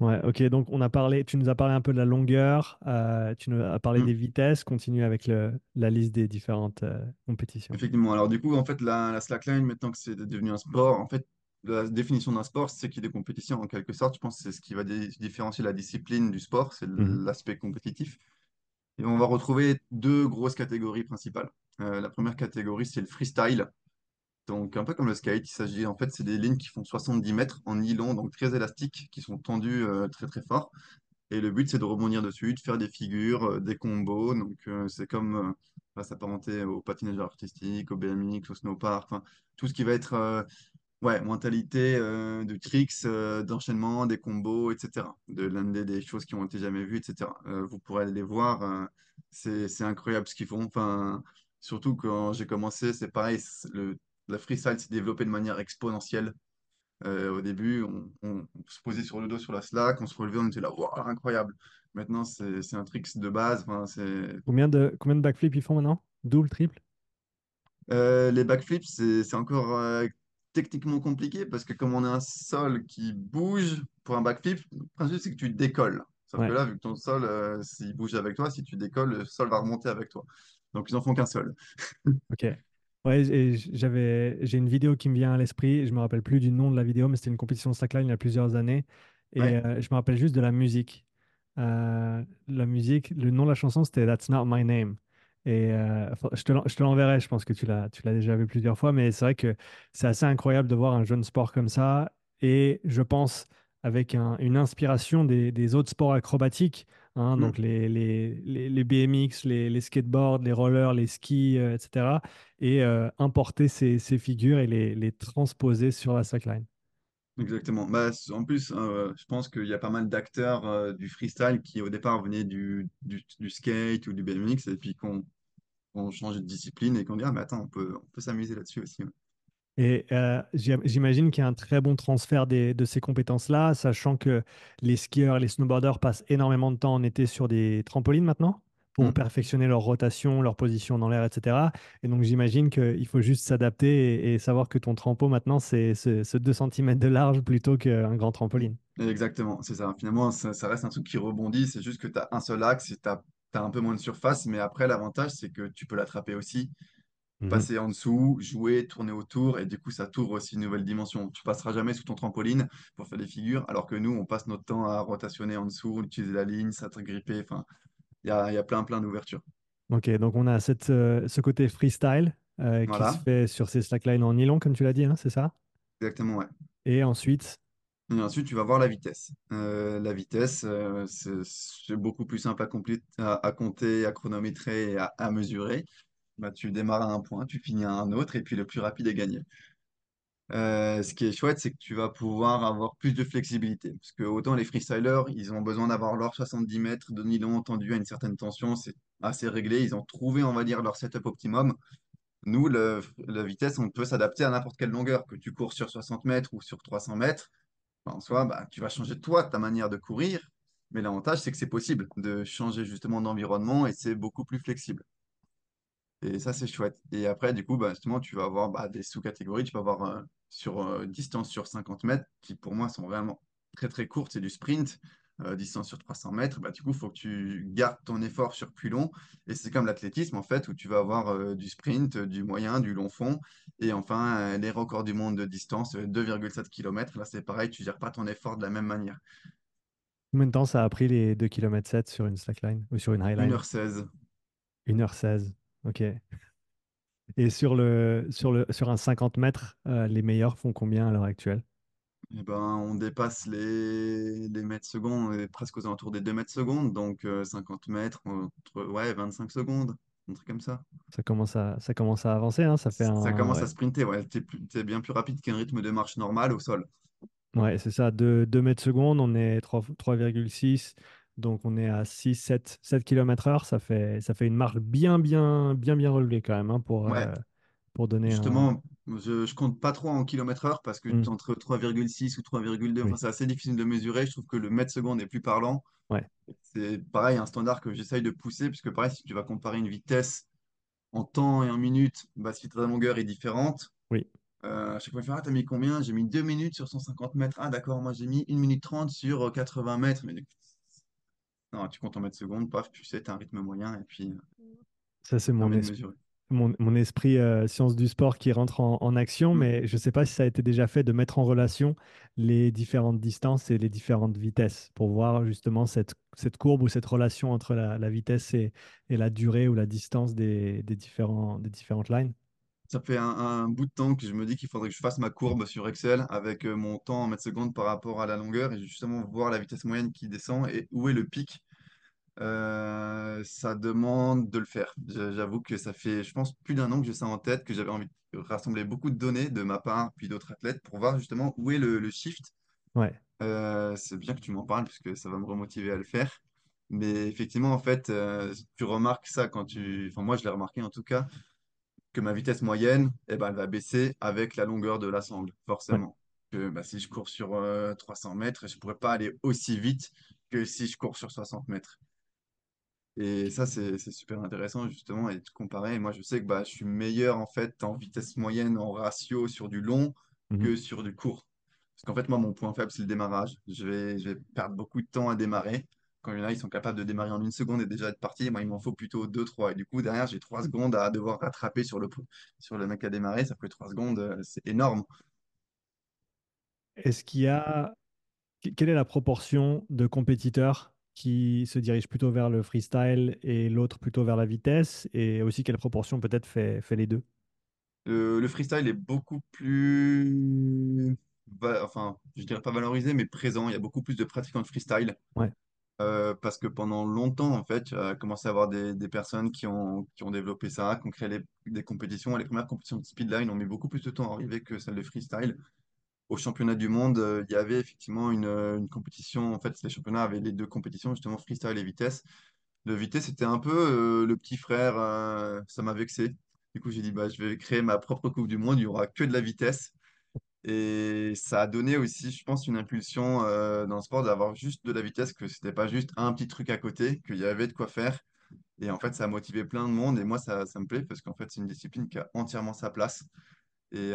Ouais, ok, donc on a parlé, tu nous as parlé un peu de la longueur, euh, tu nous as parlé Hmm. des vitesses, continue avec le, la liste des différentes euh, compétitions. Effectivement. Alors, du coup, en fait, la, la slackline, maintenant que c'est devenu un sport, en fait, la définition d'un sport, c'est qu'il y ait des compétitions, en quelque sorte. Je pense que c'est ce qui va différencier la discipline du sport, c'est Mhm. l'aspect compétitif. Et on va retrouver deux grosses catégories principales. Euh, la première catégorie, c'est le freestyle. Donc, un peu comme le skate, il s'agit en fait, c'est des lignes qui font 70 mètres en nylon, donc très élastiques, qui sont tendues euh, très très fort. Et le but, c'est de rebondir dessus, de faire des figures, euh, des combos. Donc, c'est comme s'apparenter au patinage artistique, au BMX, au snowpark, tout ce qui va être ouais, mentalité de tricks, d'enchaînement, des combos, etc. De l'un des choses qui ont été jamais vues, etc. Vous pourrez aller les voir. c'est, incroyable ce qu'ils font. Surtout quand j'ai commencé, c'est pareil. Le, la freestyle s'est développée de manière exponentielle. Euh, au début, on, se posait sur le dos sur la slack, on se relevait, on était là, waouh, incroyable. Maintenant, c'est un trick de base. Combien de, combien de backflips ils font maintenant? Double, triple? Euh, les backflips, c'est encore euh, techniquement compliqué parce que comme on a un sol qui bouge pour un backflip, le principe c'est que tu décolles. Sauf que là, vu que ton sol, s'il bouge avec toi, si tu décolles, le sol va remonter avec toi. Donc ils en font qu'un seul. ok. Ouais, j'avais, j'ai une vidéo qui me vient à l'esprit. Je me rappelle plus du nom de la vidéo, mais c'était une compétition de slackline il y a plusieurs années. Et Ouais. euh, je me rappelle juste de la musique. Euh, la musique, le nom de la chanson, c'était That's Not My Name. Et euh, je te, l'en- je te l'enverrai, je pense que tu l'as, tu l'as déjà vu plusieurs fois, mais c'est vrai que c'est assez incroyable de voir un jeune sport comme ça. Et je pense avec un- une inspiration des, des autres sports acrobatiques, hein, Mm. donc les, les, les, les BMX, les, skateboards, les rollers, les skis, euh, etc. Et euh, importer ces, ces figures et les, les transposer sur la slackline. Exactement. Bah, en plus, euh, je pense qu'il y a pas mal d'acteurs euh, du freestyle qui au départ venaient du, du, du skate ou du BMX et puis qu'on qu'on change de discipline et qu'on dit, ah mais attends, on peut, on peut s'amuser là-dessus aussi. ouais. Et euh, j'im- j'imagine qu'il y a un très bon transfert des- de ces compétences-là, sachant que les skieurs, les snowboarders passent énormément de temps en été sur des trampolines maintenant pour Mm. perfectionner leur rotation, leur position dans l'air, etc. Et donc j'imagine qu'il faut juste s'adapter et, et savoir que ton trampo maintenant, c'est ce, ce 2 cm de large plutôt qu'un grand trampoline. Exactement, c'est ça. Finalement, ça, ça reste un truc qui rebondit. C'est juste que tu as un seul axe et tu as, un peu moins de surface. Mais après, l'avantage, c'est que tu peux l'attraper aussi, Mhm. passer en dessous, jouer, tourner autour. Et du coup, ça t'ouvre aussi une nouvelle dimension. Tu passeras jamais sous ton trampoline pour faire des figures, alors que nous, on passe notre temps à rotationner en dessous, utiliser la ligne, s'agripper. Enfin, il y a, il y a plein, plein d'ouvertures. Ok, donc on a cette, euh, ce côté freestyle euh, qui se fait sur ces slacklines en nylon, comme tu l'as dit, hein, c'est ça? exactement, ouais. Et ensuite, Et ensuite, tu vas voir la vitesse. Euh, la vitesse, euh, c'est beaucoup plus simple à, compli- à, à compter, à chronométrer et à, à mesurer. Bah, tu démarres à un point, tu finis à un autre, et puis le plus rapide est gagné. Euh, ce qui est chouette, c'est que tu vas pouvoir avoir plus de flexibilité. Parce que autant les freestylers, ils ont besoin d'avoir leur 70 mètres de nylon tendu à une certaine tension, c'est assez réglé. Ils ont trouvé, on va dire, leur setup optimum. Nous, la vitesse, on peut s'adapter à n'importe quelle longueur, que tu cours sur 60 mètres ou sur 300 mètres. Enfin, en soi, bah, tu vas changer toi, ta manière de courir. Mais l'avantage, c'est que c'est possible de changer justement d'environnement et c'est beaucoup plus flexible. Et ça, c'est chouette. Et après, du coup, bah, justement, tu vas avoir bah, des sous-catégories. Tu vas avoir euh, sur euh, distance sur 50 mètres, qui pour moi sont vraiment très très courtes, c'est du sprint. Euh, distance sur 300 mètres, bah, du coup, il faut que tu gardes ton effort sur plus long. Et c'est comme l'athlétisme, en fait, où tu vas avoir du sprint, du moyen, du long fond. Et enfin, les records du monde de distance, 2,7 km. Là, c'est pareil, tu ne gères pas ton effort de la même manière. Combien de temps ça a pris les 2,7 km sur une slackline ou sur une highline? 1h16. 1h16. Ok. Et sur le, sur le, sur un 50 mètres, euh, les meilleurs font combien à l'heure actuelle? Eh ben, on dépasse les, les mètres secondes, on est presque aux alentours des 2 mètres secondes, donc euh, 50 mètres, entre, ouais, 25 secondes, un truc comme ça. Ça commence à, ça commence à avancer, hein, ça fait Ça un. commence à sprinter, ouais, t'es t'es bien plus rapide qu'un rythme de marche normal au sol. ouais c'est ça. deux 2 mètres secondes, on est trois trois virgule six Donc on est à six sept sept km heure. Ça fait, ça fait une marche bien, bien, bien, bien relevée quand même hein, pour, Ouais, euh, pour donner un. justement, je, je compte pas trop en kilomètres heure parce que Hmm, entre 3,6 ou 3,2, enfin, oui, c'est assez difficile de mesurer. Je trouve que le mètre seconde est plus parlant. ouais, C'est pareil, un standard que j'essaye de pousser, puisque pareil, si tu vas comparer une vitesse en temps et en minutes, bah, si ta longueur est différente, oui. Euh, à chaque fois, il fait, ah, t'as mis combien? J'ai mis 2 minutes sur 150 mètres. Ah, d'accord, moi j'ai mis une minute 30 sur euh, 80 mètres. Mais non, tu comptes en mètres secondes, paf, tu sais, t'as un rythme moyen et puis euh, Ça, c'est mon esprit. mesurer. mon, mon esprit euh, science du sport qui rentre en, en action, Mm. mais je ne sais pas si ça a été déjà fait de mettre en relation les différentes distances et les différentes vitesses pour voir justement cette, cette courbe ou cette relation entre la, la vitesse et, et la durée ou la distance des, des différents, des différentes lines. Ça fait un, un bout de temps que je me dis qu'il faudrait que je fasse ma courbe sur Excel avec euh, mon temps en mètres secondes par rapport à la longueur et justement voir la vitesse moyenne qui descend et où est le pic. Euh, ça demande de le faire. J'avoue que ça fait, je pense, plus d'un an que j'ai ça en tête, que j'avais envie de rassembler beaucoup de données de ma part, puis d'autres athlètes, pour voir justement où est le, le shift Ouais, Euh, c'est bien que tu m'en parles parce que ça va me remotiver à le faire. Mais effectivement, en fait, euh, tu remarques ça quand tu... Enfin, moi, je l'ai remarqué en tout cas, que ma vitesse moyenne, eh ben, elle va baisser avec la longueur de la sangle, ouais. forcément. Que, bah, si je cours sur euh, 300 mètres, je ne pourrais pas aller aussi vite que si je cours sur 60 mètres. Et ça, c'est super intéressant justement et de comparer. Moi, je sais que bah, je suis meilleur en fait en vitesse moyenne, en ratio sur du long Mhm. que sur du court. Parce qu'en fait, moi, mon point faible, c'est le démarrage. Je vais, je vais perdre beaucoup de temps à démarrer. Quand il y en a, ils sont capables de démarrer en une seconde et déjà être parti. Moi, il m'en faut plutôt deux, trois. Et du coup, derrière, j'ai trois secondes à devoir rattraper sur le, sur le mec à démarrer. Ça fait trois secondes, euh, c'est énorme. Est-ce qu'il y a, que- quelle est la proportion de compétiteurs qui se dirigent plutôt vers le freestyle et l'autre plutôt vers la vitesse? Et aussi, quelle proportion peut-être fait, fait les deux? Le, le freestyle est beaucoup plus, va- enfin, je dirais pas valorisé, mais présent. Il y a beaucoup plus de pratiquants de freestyle. Ouais. Euh, parce que pendant longtemps, en fait, a commencé à avoir des, des personnes qui ont, qui ont développé ça, qui ont créé les- des compétitions. Les premières compétitions de speedline ont mis beaucoup plus de temps à arriver que celles de freestyle. Au championnat du monde, euh, il y avait effectivement une, euh, une compétition. En fait, les championnats avaient les deux compétitions, justement freestyle et vitesse. Le vitesse, c'était un peu euh, le petit frère, ça m'a vexé. Du coup, j'ai dit, bah, je vais créer ma propre Coupe du Monde, il n'y aura que de la vitesse. Et ça a donné aussi, je pense, une impulsion dans le sport d'avoir juste de la vitesse, que c'était pas juste un petit truc à côté, qu'il y avait de quoi faire. Et en fait, ça a motivé plein de monde. Et moi, ça, ça me plaît parce qu'en fait, c'est une discipline qui a entièrement sa place. Et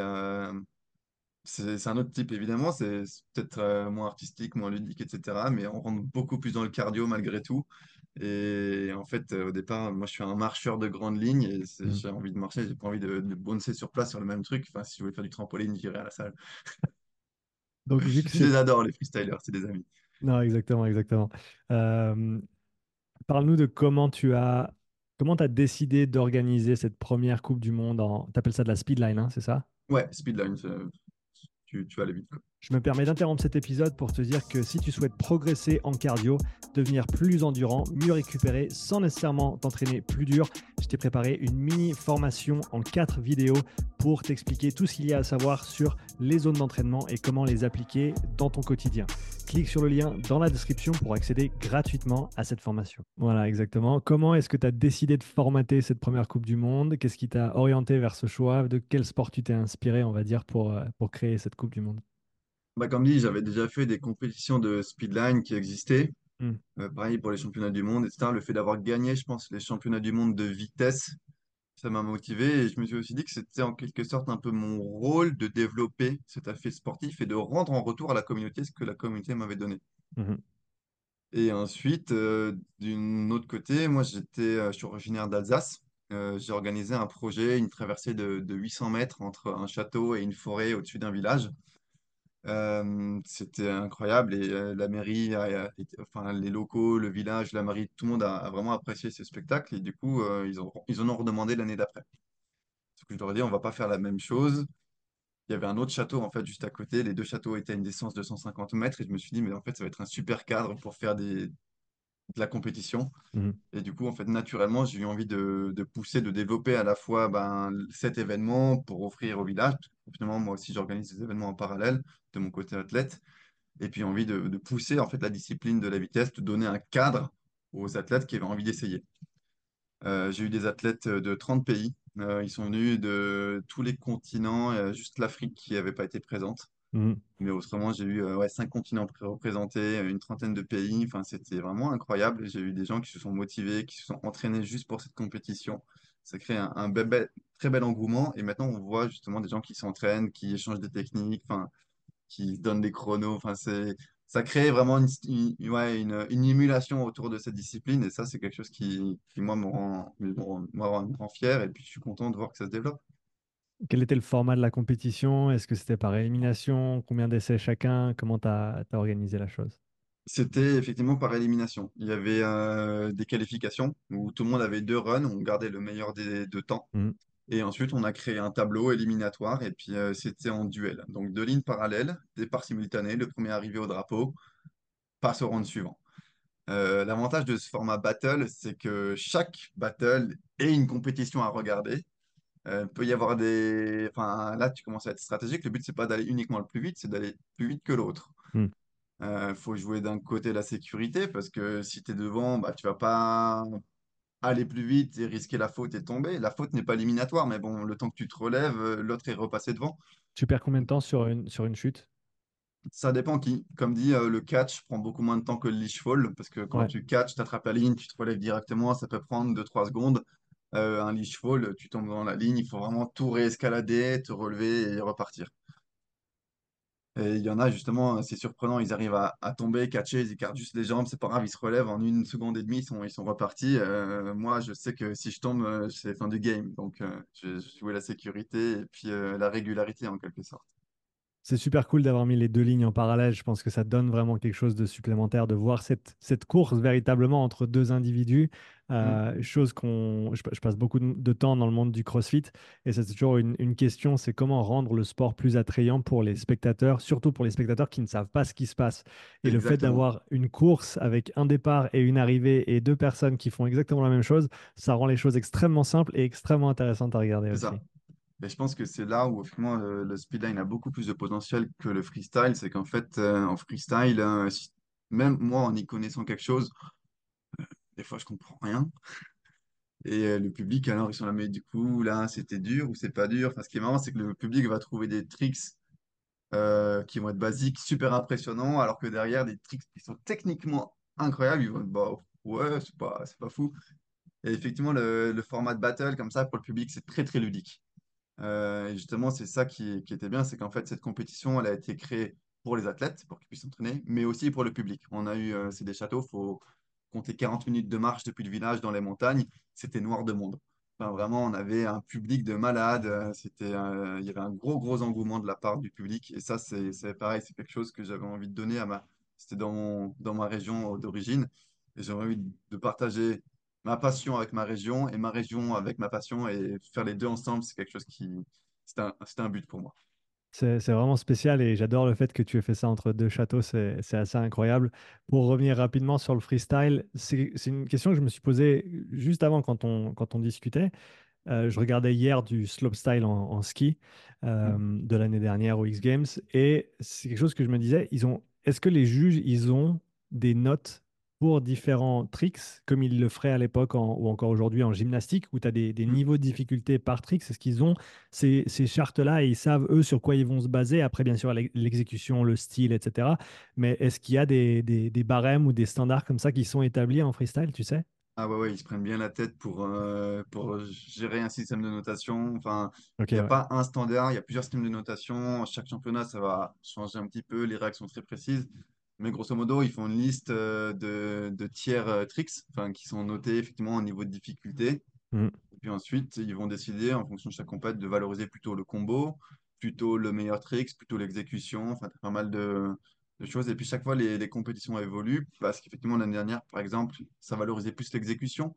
c'est un autre type, évidemment. C'est peut-être euh, moins artistique, moins ludique, etc. Mais on rentre beaucoup plus dans le cardio malgré tout. Et en fait, euh, au départ, moi, je suis un marcheur de grande ligne et Mhm. j'ai envie de marcher. J'ai pas envie de, de sur place sur le même truc. Enfin, si je voulais faire du trampoline, j'irais à la salle. Donc, vu que Je les adore, les freestylers, c'est des amis. Non, exactement, exactement. Euh, parle-nous de comment tu as... Comment tu as décidé d'organiser cette première Coupe du Monde en... Tu appelles ça de la speedline, hein, c'est ça? Ouais, speedline, tu, vas aller vite. quoi. Je me permets d'interrompre cet épisode pour te dire que si tu souhaites progresser en cardio, devenir plus endurant, mieux récupérer sans nécessairement t'entraîner plus dur, je t'ai préparé une mini formation en quatre vidéos pour t'expliquer tout ce qu'il y a à savoir sur les zones d'entraînement et comment les appliquer dans ton quotidien. Clique sur le lien dans la description pour accéder gratuitement à cette formation. Voilà, exactement. Comment est-ce que tu as décidé de formater cette première Coupe du Monde? Qu'est-ce qui t'a orienté vers ce choix? De quel sport tu t'es inspiré, on va dire, pour, euh, pour créer cette Coupe du Monde? Bah, comme dit, j'avais déjà fait des compétitions de speedline qui existaient. Hmm. Euh, pareil pour les championnats du monde, etc. Le fait d'avoir gagné, je pense, les championnats du monde de vitesse, ça m'a motivé. Et je me suis aussi dit que c'était en quelque sorte un peu mon rôle de développer cet aspect sportif et de rendre en retour à la communauté ce que la communauté m'avait donné. Mhm. Et ensuite, euh, d'un autre côté, moi, j'étais, euh, je suis originaire d'Alsace. Euh, j'ai organisé un projet, une traversée de, de 800 mètres entre un château et une forêt au-dessus d'un village. C'était incroyable et la mairie, a- enfin les locaux, le village, la mairie, tout le monde a, vraiment apprécié ce spectacle et du coup ils ont, ils en ont redemandé l'année d'après. Parce que je leur ai dit on va pas faire la même chose. Il y avait un autre château en fait juste à côté. Les deux châteaux étaient à une distance de 150 mètres et je me suis dit mais en fait ça va être un super cadre pour faire des, de la compétition. Mhm. Et du coup en fait naturellement j'ai eu envie de, de pousser, de développer à la fois ben, cet événement pour offrir au village. Finalement moi aussi j'organise des événements en parallèle de mon côté athlète et puis envie de, de pousser en fait la discipline de la vitesse, de donner un cadre aux athlètes qui avaient envie d'essayer. Euh, j'ai eu des athlètes de 30 pays. Euh, ils sont venus de tous les continents, euh, juste l'Afrique qui n'avait pas été présente. Mhm. Mais autrement, j'ai eu euh, cinq continents pré- représentés, une trentaine de pays. Enfin, c'était vraiment incroyable. J'ai eu des gens qui se sont motivés, qui se sont entraînés juste pour cette compétition. Ça crée un, très bel engouement. Et maintenant, on voit justement des gens qui s'entraînent, qui échangent des techniques. Enfin, qui donnent des chronos. Enfin, c'est, ça crée vraiment une, une- ouais, émulation autour de cette discipline. Et ça, c'est quelque chose qui, moi, me rend fier. Et puis, je suis content de voir que ça se développe. Quel était le format de la compétition? Est-ce que c'était par élimination? Combien d'essais chacun? Comment tu as, organisé la chose? C'était effectivement par élimination. Il y avait euh, des qualifications où tout le monde avait deux runs, on gardait le meilleur des deux temps. Mhm. Et ensuite, on a créé un tableau éliminatoire et puis euh, c'était en duel. Donc deux lignes parallèles, départ simultané, le premier arrivé au drapeau passe au round suivant. Euh, l'avantage de ce format battle, c'est que chaque battle est une compétition à regarder. Euh, il peut y avoir des... Enfin, là, tu commences à être stratégique. Le but, c'est pas d'aller uniquement le plus vite, c'est d'aller plus vite que l'autre. Mhm. Il faut jouer d'un côté la sécurité, parce que si tu es devant, bah, tu vas pas aller plus vite et risquer la faute et tomber. La faute n'est pas éliminatoire, mais bon, le temps que tu te relèves, euh, l'autre est repassé devant. Tu perds combien de temps sur une, sur une chute? Ça dépend qui. Comme dit, euh, le catch prend beaucoup moins de temps que le leash fall, parce que quand Ouais. tu catch, tu attrapes la ligne, tu te relèves directement, ça peut prendre deux trois secondes. Euh, un leash fall, tu tombes dans la ligne, il faut vraiment tout réescalader, te relever et repartir. Et il y en a justement, c'est surprenant, ils arrivent à, tomber, catcher, ils écartent juste les jambes, c'est pas grave, ils se relèvent en une seconde et demie, ils sont, repartis. Euh, moi, je sais que si je tombe, euh, c'est fin du game. Donc, je, je jouais la sécurité et puis la régularité en quelque sorte. C'est super cool d'avoir mis les deux lignes en parallèle. Je pense que ça donne vraiment quelque chose de supplémentaire, de voir cette, cette course véritablement entre deux individus. Mm, Euh, chose qu'on, je, je passe beaucoup de, temps dans le monde du CrossFit et c'est toujours une, une question, c'est comment rendre le sport plus attrayant pour les spectateurs, surtout pour les spectateurs qui ne savent pas ce qui se passe. Et le fait d'avoir une course avec un départ et une arrivée et deux personnes qui font exactement la même chose, ça rend les choses extrêmement simples et extrêmement intéressantes à regarder aussi. ça. Et je pense que c'est là où finalement le, le speedline a beaucoup plus de potentiel que le freestyle. C'est qu'en fait, euh, en freestyle, euh, même moi en y connaissant quelque chose, des fois je comprends rien. Et euh, le public, alors ils sont là, mais du coup, là, c'était dur ou c'est pas dur? Enfin, ce qui est marrant, c'est que le public va trouver des tricks euh, qui vont être basiques, super impressionnants, alors que derrière, des tricks qui sont techniquement incroyables, ils vont être, bah ouais, c'est pas, pas fou. Et effectivement, le format de battle, comme ça, pour le public, c'est très, très ludique. Euh, et justement, c'est ça qui, était bien, c'est qu'en fait, cette compétition, elle a été créée pour les athlètes, pour qu'ils puissent s'entraîner, mais aussi pour le public. On a eu, euh, c'est des châteaux, faut compter 40 minutes de marche depuis le village dans les montagnes, c'était noir de monde. Vraiment, on avait un public de malades, euh, c'était, il y avait un gros, gros engouement de la part du public, et ça, c'est pareil, c'est quelque chose que j'avais envie de donner à ma... C'était dans dans ma région d'origine, et j'avais envie de partager ma passion avec ma région et ma région avec ma passion et faire les deux ensemble, c'est quelque chose qui, c'était un, un but pour moi. C'est vraiment spécial et j'adore le fait que tu aies fait ça entre deux châteaux, c'est assez incroyable. Pour revenir rapidement sur le freestyle, c'est c'est une question que je me suis posée juste avant quand on, quand on discutait. Euh, je regardais hier du slopestyle en, en ski euh, Mm. de l'année dernière aux X Games et c'est quelque chose que je me disais, ils ont, est-ce que les juges, ils ont des notes pour différents tricks comme ils le feraient à l'époque en- ou encore aujourd'hui en gymnastique où tu as des, des Mm. niveaux de difficulté par trick? Est-ce qu'ils ont ces, ces chartes-là et ils savent eux sur quoi ils vont se baser? Après, bien sûr, l'ex- l'exécution, le style, etc. Mais est-ce qu'il y a des, des, des barèmes ou des standards comme ça qui sont établis en freestyle, tu sais? Ah ouais, ouais, ils se prennent bien la tête pour, euh, pour gérer un système de notation. Enfin, il n'y a ouais. pas un standard, il y a plusieurs systèmes de notation. Chaque championnat, ça va changer un petit peu, les règles sont très précises. Mais grosso modo, ils font une liste euh, de, de tiers euh, tricks, enfin, qui sont notés effectivement au niveau de difficulté. Mm. Et puis ensuite, ils vont décider, en fonction de chaque compète, de valoriser plutôt le combo, plutôt le meilleur tricks, plutôt l'exécution. Enfin, pas mal de, de choses. Et puis chaque fois, les, les compétitions évoluent parce qu'effectivement, l'année dernière, par exemple, ça valorisait plus l'exécution.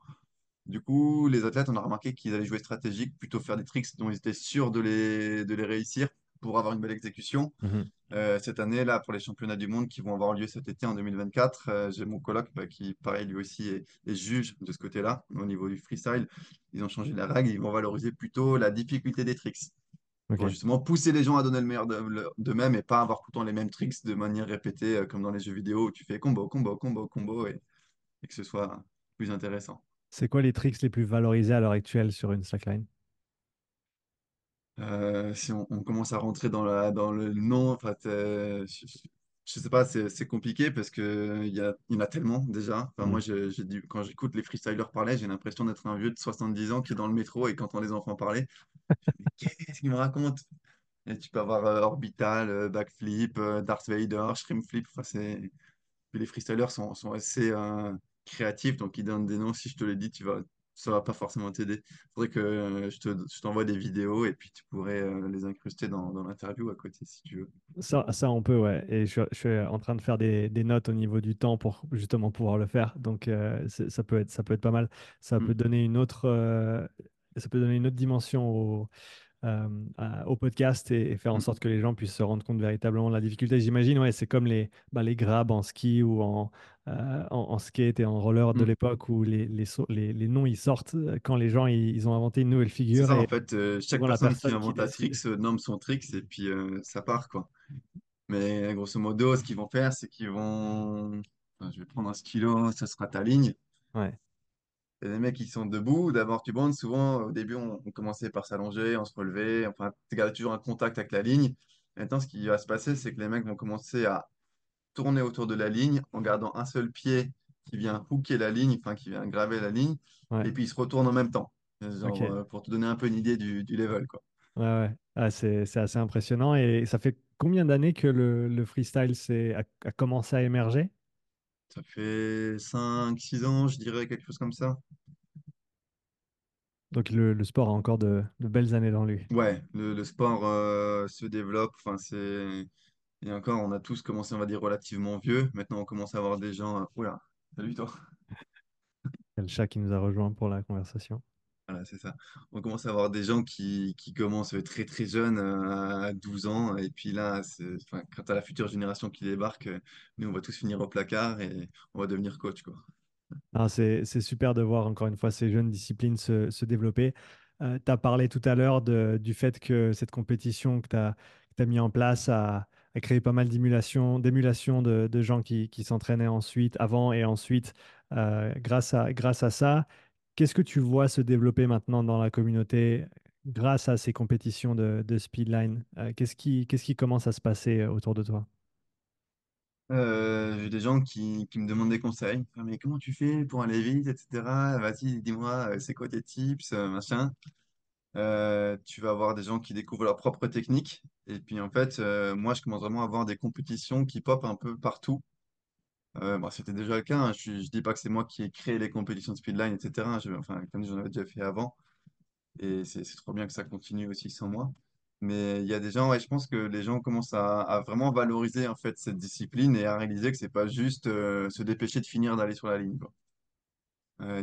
Du coup, les athlètes, on a remarqué qu'ils allaient jouer stratégique, plutôt faire des tricks dont ils étaient sûrs de les, de les réussir pour avoir une belle exécution. Mhm. Euh, cette année, là, pour les championnats du monde qui vont avoir lieu cet été en 2024, euh, j'ai mon coloc bah, qui, pareil, lui aussi est, est juge de ce côté-là. Au niveau du freestyle, ils ont changé la règle, ils vont valoriser plutôt la difficulté des tricks pour justement pousser les gens à donner le meilleur de- d'eux-mêmes et pas avoir tout le temps les mêmes tricks de manière répétée, euh, comme dans les jeux vidéo où tu fais combo, combo, combo, combo et, et que ce soit plus intéressant. C'est quoi les tricks les plus valorisés à l'heure actuelle sur une slackline? Euh, si on, on commence à rentrer dans, la, dans le nom, enfin, je, je, sais pas, c'est compliqué parce que il y, a, y en a tellement déjà. Enfin, moi, je- dû- quand j'écoute les freestylers parler, j'ai l'impression d'être un vieux de 70 ans qui est dans le métro et qui entend les enfants parler. Qu'est-ce qu'ils me racontent? Et tu peux avoir euh, Orbital, euh, Backflip, euh, Darth Vader, Shrimpflip. Enfin, c'est... Puis les freestylers sont, sont assez euh, créatifs, donc ils donnent des noms. Si je te les dis, tu vas, ça va pas forcément t'aider. Il faudrait que euh, je te, je t'envoie des vidéos et puis tu pourrais euh, les incruster dans, dans l'interview à côté si tu veux. Ça, ça, on peut, ouais. Et je, je suis en train de faire des, des notes au niveau du temps pour justement pouvoir le faire. Donc, euh, ça peut être, ça peut être pas mal. Ça Mm, peut donner une autre, euh, ça peut donner une autre dimension au, euh, à- au podcast et, et faire en mm. sorte que les gens puissent se rendre compte véritablement de la difficulté. J'imagine, ouais, c'est comme les, bah, les grabs en ski ou en, euh, en, en skate et en roller de Mm. l'époque où les, les, les, les noms ils sortent euh, quand les gens ils, ils ont inventé une nouvelle C'est figure ça, en fait, euh, chaque personne qui personne qui invente un euh, nomme son tricks et puis ça part, quoi. Mais grosso modo, ce qu'ils vont faire, c'est qu'ils vont... Enfin, je vais prendre un stylo, ça sera ta ligne. Ouais. Et les mecs, ils sont debout. D'abord, tu bandes. Souvent, au début, on, on commençait par s'allonger, on se relevait. Enfin, tu gardais toujours un contact avec la ligne. Maintenant, ce qui va se passer, c'est que les mecs vont commencer à tourner autour de la ligne en gardant un seul pied qui vient hooker la ligne, enfin qui vient graver la ligne, Ouais, et puis ils se retournent en même temps. Genre, euh, pour te donner un peu une idée du, du level, quoi. Ouais, ouais. Ah, c'est, c'est assez impressionnant. Et ça fait combien d'années que le, le freestyle a, a commencé à émerger? Ça fait cinq six ans, je dirais, quelque chose comme ça. Donc le, le sport a encore de, de belles années dans lui. Ouais, le, le sport euh, se développe. Enfin, c'est... Et encore, on a tous commencé, on va dire, relativement vieux. Maintenant, on commence à avoir des gens. euh, Oula, salut toi. Il y a le chat qui nous a rejoint pour la conversation. C'est ça. On commence à avoir des gens qui, qui commencent très très jeunes, euh, à 12 ans. Et puis là, enfin, quand tu as la future génération qui débarque, euh, nous, on va tous finir au placard et on va devenir coach, quoi. Non, c'est, super de voir encore une fois ces jeunes disciplines se, se développer. tu as parlé tout à l'heure du fait que cette compétition que tu as, mis en place a, créé pas mal d'émulation, d'émulation de, de gens qui, qui s'entraînaient ensuite, avant et ensuite, euh, grâce à, grâce à ça. Qu'est-ce que tu vois se développer maintenant dans la communauté grâce à ces compétitions de, speedline? Euh, qu'est-ce qui, commence à se passer euh, autour de toi? Euh, j'ai des gens qui, me demandent des conseils. Comment tu fais pour aller vite, etc. Vas-y, dis-moi, c'est quoi tes tips, machin? Tu vas avoir des gens qui découvrent leur propre technique. Et puis en fait, moi, je commence vraiment à avoir des compétitions qui pop un peu partout. Bon, c'était déjà le cas. hein. Je ne dis pas que c'est moi qui ai créé les compétitions de speedline, etc. Enfin, comme j'en avais déjà fait avant. Et c'est trop bien que ça continue aussi sans moi. Mais il y a des gens, ouais, je pense que les gens commencent à, vraiment valoriser en fait cette discipline et à réaliser que c'est pas juste euh, se dépêcher de finir d'aller sur la ligne. Euh,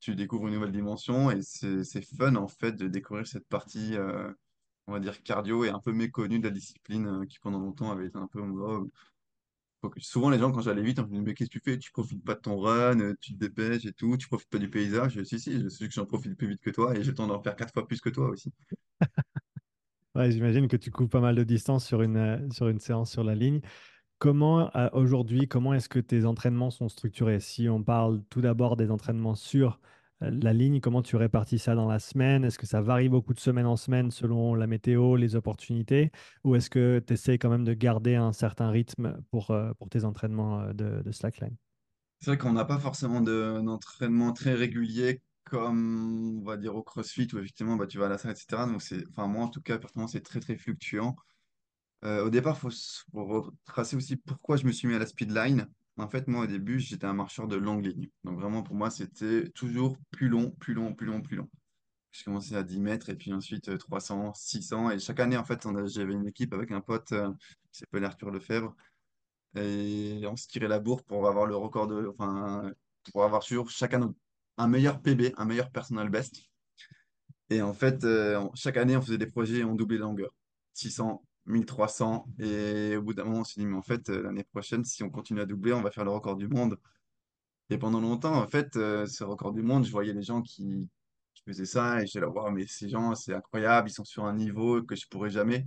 tu, découvres une nouvelle dimension et c'est fun en fait de découvrir cette partie, euh, on va dire cardio et un peu méconnue de la discipline qui pendant longtemps avait été un peu Souvent les gens quand j'allais vite, on me disait mais qu'est-ce que tu fais? Tu profites pas de ton run, euh, tu te dépêches et tout, tu profites pas du paysage. Je si si, je sais que j'en profite plus vite que toi et j'ai temps d'en faire quatre fois plus que toi aussi. J'imagine que tu couvres pas mal de distance sur une, euh, sur une séance sur la ligne. Comment, euh, aujourd'hui, comment est-ce que tes entraînements sont structurés? Si on parle tout d'abord des entraînements sur la ligne, comment tu répartis ça dans la semaine? Est-ce que ça varie beaucoup de semaine en semaine selon la météo, les opportunités? Ou est-ce que tu essaies quand même de garder un certain rythme pour, euh, pour tes entraînements euh, de, slackline? C'est vrai qu'on n'a pas forcément de- d'entraînement très régulier comme on va dire au CrossFit où effectivement bah, tu vas à la salle, etc. Donc enfin moi en tout cas personnellement c'est très très fluctuant. Euh, au départ, il faut, faut retracer aussi pourquoi je me suis mis à la speedline. En fait, moi, au début, j'étais un marcheur de longue ligne. Donc, vraiment, pour moi, c'était toujours plus long, plus long, plus long, plus long. Je commençais à 10 mètres et puis ensuite euh, 300, 600. Et chaque année, en fait, j'avais une équipe avec un pote euh, qui s'appelle Arthur Lefebvre. Et on se tirait la bourre pour avoir le record de. Enfin, pour avoir sur chacun notre- un meilleur PB, un meilleur personal best. Et en fait, euh, chaque année, on faisait des projets et on doublait la longueur. 600, 1300. Et au bout d'un moment, on s'est dit, mais en fait, euh, l'année prochaine, si on continue à doubler, on va faire le record du monde. Et pendant longtemps, en fait, euh, ce record du monde, je voyais les gens qui, qui faisaient ça et j'étais là, waouh, mais ces gens, c'est incroyable, ils sont sur un niveau que je pourrais jamais.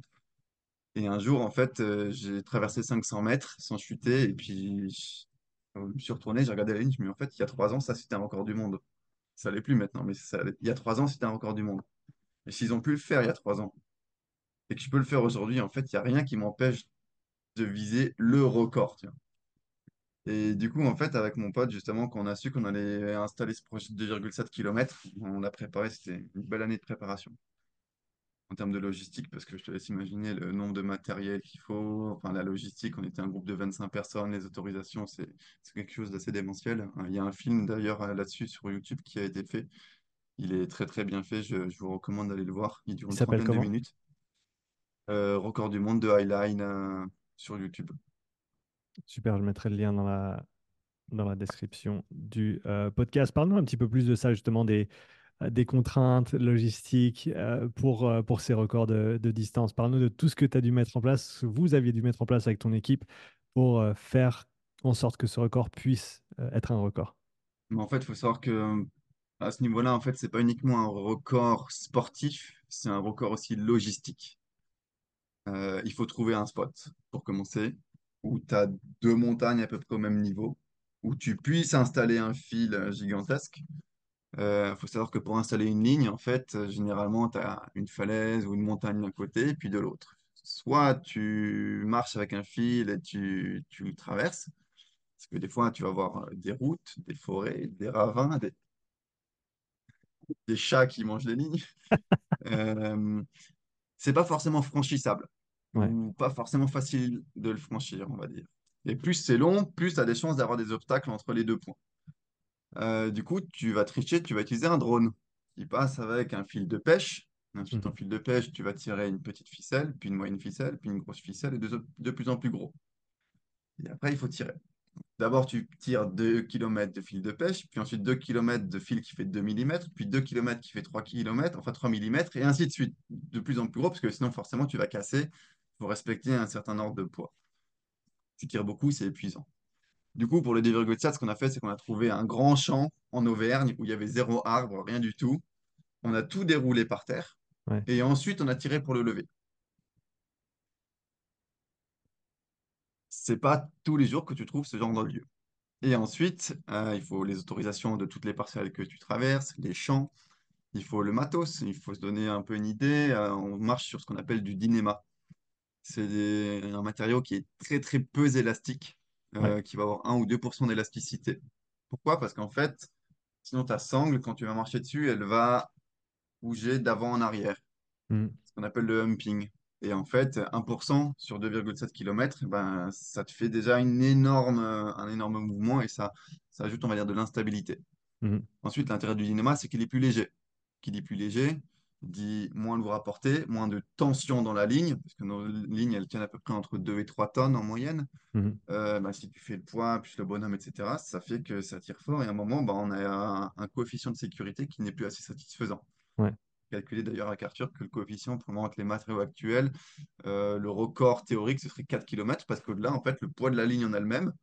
Et un jour, en fait, euh, j'ai traversé 500 mètres sans chuter et puis je, je me suis retourné, j'ai regardé la ligne, je me suis dit, en fait, il y a trois ans, ça, c'était un record du monde. Ça l'est plus maintenant, mais ça il y a trois ans, c'était un record du monde. Et s'ils ont pu le faire il y a trois ans, et que je peux le faire aujourd'hui, en fait, il n'y a rien qui m'empêche de viser le record. tu vois. Et du coup, en fait, avec mon pote, justement, quand on a su qu'on allait installer ce projet de 2,7 km, on l'a préparé, c'était une belle année de préparation en termes de logistique, parce que je te laisse imaginer le nombre de matériel qu'il faut, enfin la logistique, on était un groupe de 25 personnes, les autorisations, c'est quelque chose d'assez démentiel. Il y a un film d'ailleurs là-dessus sur YouTube qui a été fait. Il est très très bien fait, je, je vous recommande d'aller le voir. Il dure une trentaine de minutes. Euh, record du monde de Highline euh, sur YouTube. Super, je mettrai le lien dans la, dans la description du euh, podcast. Parle-nous un petit peu plus de ça, justement, des, euh, des contraintes logistiques euh, pour, euh, pour ces records de, de distance. Parle-nous de tout ce que tu as dû mettre en place, ce que vous aviez dû mettre en place avec ton équipe pour faire en sorte que ce record puisse être un record. Mais en fait, il faut savoir que à ce niveau-là, en fait, c'est pas uniquement un record sportif, c'est un record aussi logistique. Euh, il faut trouver un spot pour commencer, où tu as deux montagnes à peu près au même niveau, où tu puisses installer un fil euh, gigantesque. Il faut savoir que pour installer une ligne, en fait, euh, généralement, tu as une falaise ou une montagne d'un côté et puis de l'autre. soit tu marches avec un fil et tu, traverses, parce que des fois, tu vas voir des routes, des forêts, des ravins, des, des chats qui mangent les lignes. Euh, c'est pas forcément franchissable Ouais. ou pas forcément facile de le franchir, on va dire. Et plus c'est long, plus tu as des chances d'avoir des obstacles entre les deux points. Euh, du coup, tu vas tricher, tu vas utiliser un drone qui passe avec un fil de pêche. Ensuite, en Mhm. fil de pêche, tu vas tirer une petite ficelle, puis une moyenne ficelle, puis une grosse ficelle et de, de plus en plus gros. Et après, il faut tirer. D'abord, tu tires 2 km de fil de pêche, puis ensuite 2 km de fil qui fait 2 millimètres, puis 2 km qui fait 3 km, enfin 3 millimètres, et ainsi de suite, de plus en plus gros, parce que sinon, forcément, tu vas casser. Il faut respecter un certain ordre de poids. Tu tires beaucoup, c'est épuisant. Du coup, pour le 2,7, ce qu'on a fait, c'est qu'on a trouvé un grand champ en Auvergne où il y avait zéro arbre, rien du tout. On a tout déroulé par terre, Ouais. et ensuite, on a tiré pour le lever. C'est pas tous les jours que tu trouves ce genre de lieu. Et ensuite, euh, il faut les autorisations de toutes les parcelles que tu traverses, les champs, il faut le matos, il faut se donner un peu une idée. euh, on marche sur ce qu'on appelle du dynéma. C'est des- un matériau qui est très très peu élastique, Ouais. euh, qui va avoir 1 ou 2% d'élasticité. Pourquoi? Parce qu'en fait, sinon ta sangle, quand tu vas marcher dessus, elle va bouger d'avant en arrière, Mhm. ce qu'on appelle le humping. Et en fait, 1% sur 2,7 km, ben, ça te fait déjà une énorme, un énorme mouvement et ça, ça ajoute, on va dire, de l'instabilité. Mhm. Ensuite, l'intérêt du dynama, c'est qu'il est plus léger. Qui dit plus léger, dit moins lourd à porter, moins de tension dans la ligne, parce que nos lignes, elles tiennent à peu près entre 2 et 3 tonnes en moyenne. Mhm. Euh, bah, si tu fais le poids, plus le bonhomme, etc., ça fait que ça tire fort et à un moment, bah, on a un, un coefficient de sécurité qui n'est plus assez satisfaisant. Ouais. Calculé d'ailleurs à Arthur que le coefficient, pour le moment, avec les matériaux actuels, euh, le record théorique, ce serait 4 km, parce qu'au-delà, en fait, le poids de la ligne en elle-même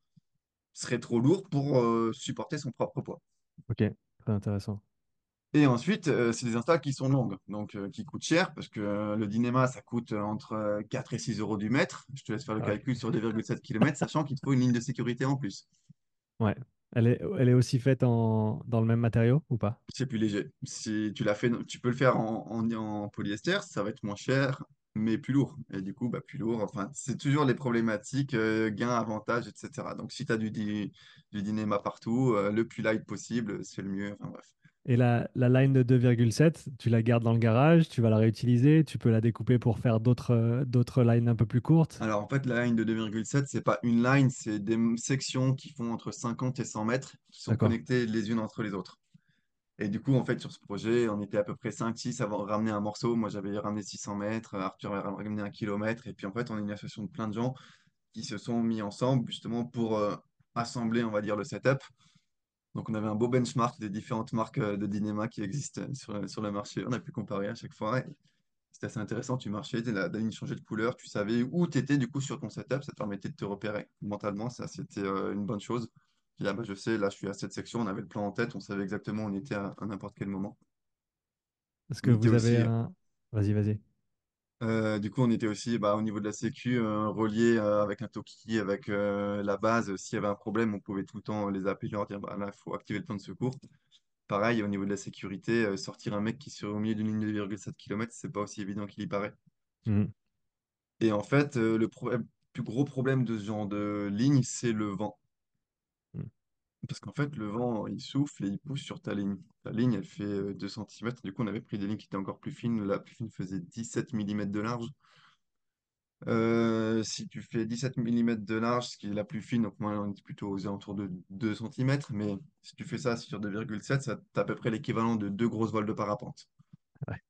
serait trop lourd pour euh, supporter son propre poids. Ok. Très intéressant. Et ensuite, euh, c'est des installs qui sont longues, donc euh, qui coûtent cher, parce que euh, le Dynéma, ça coûte entre euh, 4 et 6 euros du mètre. Je te laisse faire le ouais. calcul sur 2,7 km, sachant qu'il te faut une ligne de sécurité en plus. Ouais. Elle est, elle est aussi faite en, dans le même matériau ou pas? C'est plus léger. Si tu l'as fait, tu peux le faire en, en, en polyester, ça va être moins cher, mais plus lourd. Et du coup, bah, plus lourd. Enfin, c'est toujours les problématiques, gains, avantages, etc. Donc, si tu as du, du, du Dynéma partout, le plus light possible, c'est le mieux. Enfin, bref. Et la, la line de 2,7, tu la gardes dans le garage, tu vas la réutiliser, tu peux la découper pour faire d'autres euh, d'autres lines un peu plus courtes. Alors en fait, la ligne de 2,7, c'est pas une line, c'est des sections qui font entre 50 et 100 mètres, qui sont connectées les unes entre les autres. Et du coup, en fait, sur ce projet, on était à peu près 5-6 à avoir ramené un morceau. Moi, j'avais ramené 600 mètres, Arthur avait ramené un kilomètre. Et puis en fait, on est une association de plein de gens qui se sont mis ensemble justement pour euh, assembler, on va dire, le setup. Donc on avait un beau benchmark des différentes marques euh, de Dynéma qui existent sur, sur le marché. On a pu comparer à chaque fois. C'était assez intéressant, tu marchais, la, la ligne changeait de couleur, tu savais où tu étais du coup sur ton setup, ça te permettait de te repérer mentalement, ça c'était euh, une bonne chose. Puis là, bah, je sais, là je suis à cette section, on avait le plan en tête, on savait exactement où on était à, à n'importe quel moment. Est-ce que vous avez aussi, un... Vas-y, vas-y. Euh, du coup, on était aussi bah, au niveau de la sécu, euh, relié euh, avec un Toki, avec euh, la base. S'il y avait un problème, on pouvait tout le temps les appeler, leur dire bah, là, il faut activer le plan de secours. Pareil, au niveau de la sécurité, euh, sortir un mec qui est au milieu d'une ligne de 2,7 km, c'est pas aussi évident qu'il y paraît. Mhm. Et en fait, euh, le plus gros problème de ce genre de ligne, c'est le vent. Parce qu'en fait, le vent, il souffle et il pousse sur ta ligne. Ta ligne, elle fait euh, 2 cm. Du coup, on avait pris des lignes qui étaient encore plus fines. La plus fine faisait 17 millimètres de large. Euh, si tu fais 17 millimètres de large, ce qui est la plus fine, donc moi, on est plutôt aux alentours de 2 cm. Mais si tu fais ça sur 2,7, ça t'as à peu près l'équivalent de deux grosses voiles de parapente. Ouais.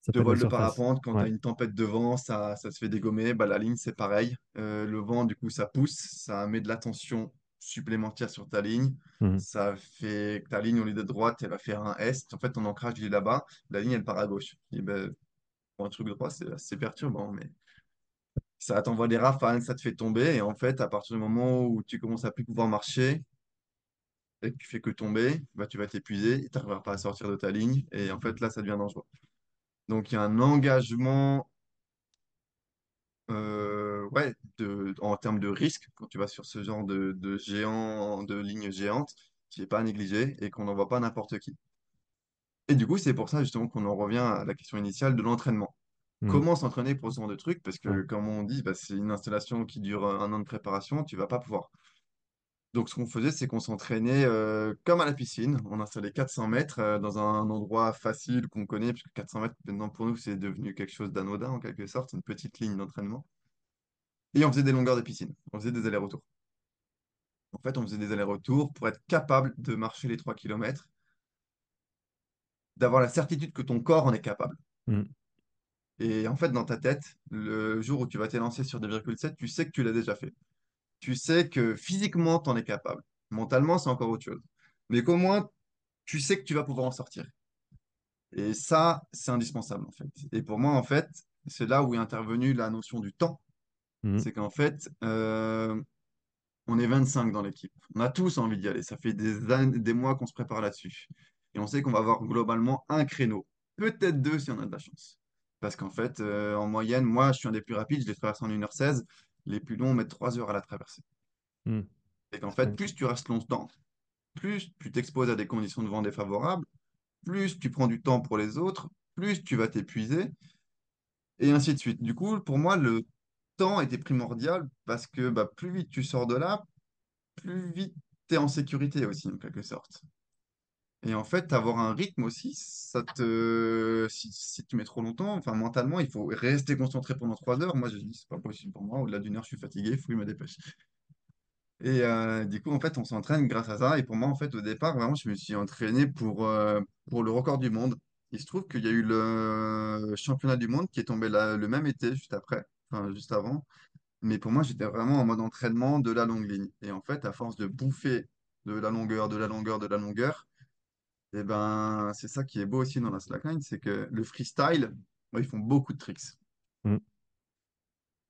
Ça Deux voiles de parapente, quand tu as Ouais. une tempête de vent, ça, ça se fait dégommer. Bah, la ligne, c'est pareil. Euh, le vent, du coup, ça pousse, ça met de la tension supplémentaire sur ta ligne. Mhm. Ça fait que ta ligne, au lieu d'être droite, elle va faire un S. En fait, ton ancrage, il est là-bas. La ligne, elle part à gauche. Et ben, pour un truc droit, c'est assez perturbant, mais ça t'envoie des rafales, ça te fait tomber. Et en fait, à partir du moment où tu commences à plus pouvoir marcher et que tu fais que tomber, bah, tu vas t'épuiser et tu n'arriveras pas à sortir de ta ligne. Et en fait, là, ça devient dangereux. Donc, il y a un engagement euh, ouais, de, en termes de risque, quand tu vas sur ce genre de, de géant, de ligne géante, qui n'est pas à négliger et qu'on n'envoie pas n'importe qui. Et du coup, c'est pour ça justement qu'on en revient à la question initiale de l'entraînement. Mm. comment s'entraîner pour ce genre de truc, parce que, comme on dit, bah, c'est une installation qui dure un an de préparation, tu vas pas pouvoir. Donc, ce qu'on faisait, c'est qu'on s'entraînait euh, comme à la piscine. On installait 400 mètres euh, dans un endroit facile qu'on connaît, puisque 400 mètres, maintenant, pour nous, c'est devenu quelque chose d'anodin, en quelque sorte. Une petite ligne d'entraînement. Et on faisait des longueurs de piscine. On faisait des allers-retours. En fait, on faisait des allers-retours pour être capable de marcher les 3 kilomètres, d'avoir la certitude que ton corps en est capable. Mm. Et en fait, dans ta tête, le jour où tu vas t'élancer sur 2,7, tu sais que tu l'as déjà fait. Tu sais que physiquement, tu en es capable. Mentalement, c'est encore autre chose. Mais qu'au moins, tu sais que tu vas pouvoir en sortir. Et ça, c'est indispensable, en fait. Et pour moi, en fait, c'est là où est intervenue la notion du temps. Mm. C'est qu'en fait, euh, on est 25 dans l'équipe. On a tous envie d'y aller. Ça fait des années, des mois qu'on se prépare là-dessus. Et on sait qu'on va avoir globalement un créneau. Peut-être deux si on a de la chance. Parce qu'en fait, euh, en moyenne, moi, je suis un des plus rapides. Je les traverse en 1h16. Les plus longs mettent 3 heures à la traverser. Mm. Et qu'en fait, plus tu restes longtemps, plus tu t'exposes à des conditions de vent défavorables, plus tu prends du temps pour les autres, plus tu vas t'épuiser, et ainsi de suite. Du coup, pour moi, le temps était primordial parce que bah, plus vite tu sors de là, plus vite tu es en sécurité aussi, en quelque sorte. Et en fait, avoir un rythme aussi, ça te... Si, tu mets trop longtemps, enfin mentalement, il faut rester concentré pendant trois heures. Moi, je dis, c'est pas possible pour moi. Au-delà d'une heure, je suis fatigué, il faut que je me dépêche. Et euh, du coup, en fait, on s'entraîne grâce à ça. Et pour moi, en fait, au départ, vraiment, je me suis entraîné pour, euh, pour le record du monde. Il se trouve qu'il y a eu le championnat du monde qui est tombé le même été, juste après, enfin, juste avant. Mais pour moi, j'étais vraiment en mode entraînement de la longue ligne. Et en fait, à force de bouffer de la longueur, de la longueur, de la longueur, et ben, c'est ça qui est beau aussi dans la slackline, c'est que le freestyle, ils font beaucoup de tricks. Mm.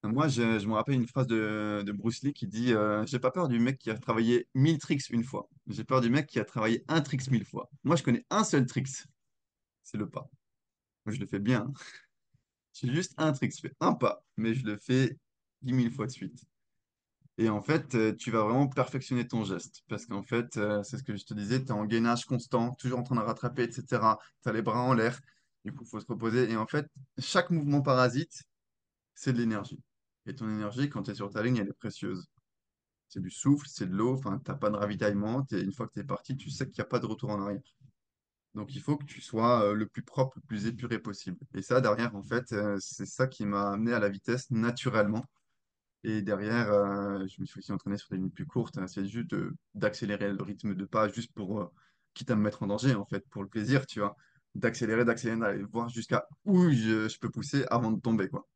Moi, je, je me rappelle une phrase de, de Bruce Lee qui dit euh, J'ai pas peur du mec qui a travaillé 1000 tricks une fois. J'ai peur du mec qui a travaillé un tricks mille fois. Moi, je connais un seul tricks, c'est le pas. Moi, je le fais bien. hein. J'ai juste un tricks, je fais un pas, mais je le fais dix mille fois de suite. Et en fait, euh, tu vas vraiment perfectionner ton geste. Parce qu'en fait, euh, c'est ce que je te disais, tu es en gainage constant, toujours en train de rattraper, etc. Tu as les bras en l'air. Du coup, il faut se reposer. Et en fait, chaque mouvement parasite, c'est de l'énergie. Et ton énergie, quand tu es sur ta ligne, elle est précieuse. C'est du souffle, c'est de l'eau, enfin, t'as pas de ravitaillement. t'es- une fois que tu es parti, tu sais qu'il n'y a pas de retour en arrière. Donc il faut que tu sois euh, le plus propre, le plus épuré possible. Et ça, derrière, en fait, c'est ça qui m'a amené à la vitesse naturellement. Et derrière, euh, je me suis aussi entraîné sur des lignes plus courtes. hein. C'est juste de- d'accélérer le rythme de pas, juste pour, euh, quitte à me mettre en danger, en fait, pour le plaisir, tu vois. D'accélérer, d'accélérer, d'aller voir jusqu'à où je, peux pousser avant de tomber, quoi.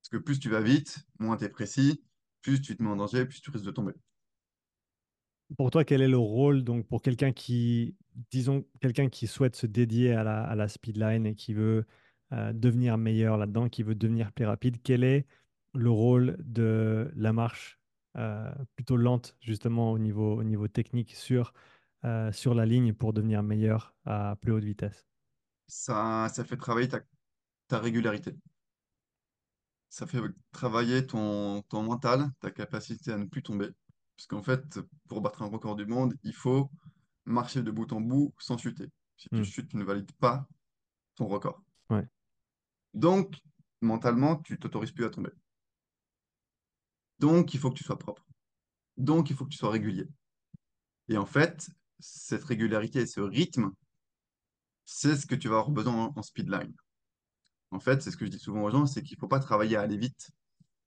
Parce que plus tu vas vite, moins tu es précis, plus tu te mets en danger, plus tu risques de tomber. Pour toi, quel est le rôle donc pour quelqu'un qui, disons, quelqu'un qui souhaite se dédier à la, speedline et qui veut euh, devenir meilleur là-dedans, qui veut devenir plus rapide, quel est le rôle de la marche euh, plutôt lente justement au niveau, au niveau technique sur, euh, sur la ligne pour devenir meilleur à plus haute vitesse? Ça, ça fait travailler ta, ta régularité. Ça fait travailler ton, ton mental, ta capacité à ne plus tomber. Parce qu'en fait, pour battre un record du monde, il faut marcher de bout en bout sans chuter. Si tu Hmm, chutes, tu ne valides pas ton record. ouais. Donc, mentalement, tu t'autorises plus à tomber. Donc, il faut que tu sois propre. Donc, il faut que tu sois régulier. Et en fait, cette régularité et ce rythme, c'est ce que tu vas avoir besoin en, speedline. En fait, c'est ce que je dis souvent aux gens, c'est qu'il ne faut pas travailler à aller vite,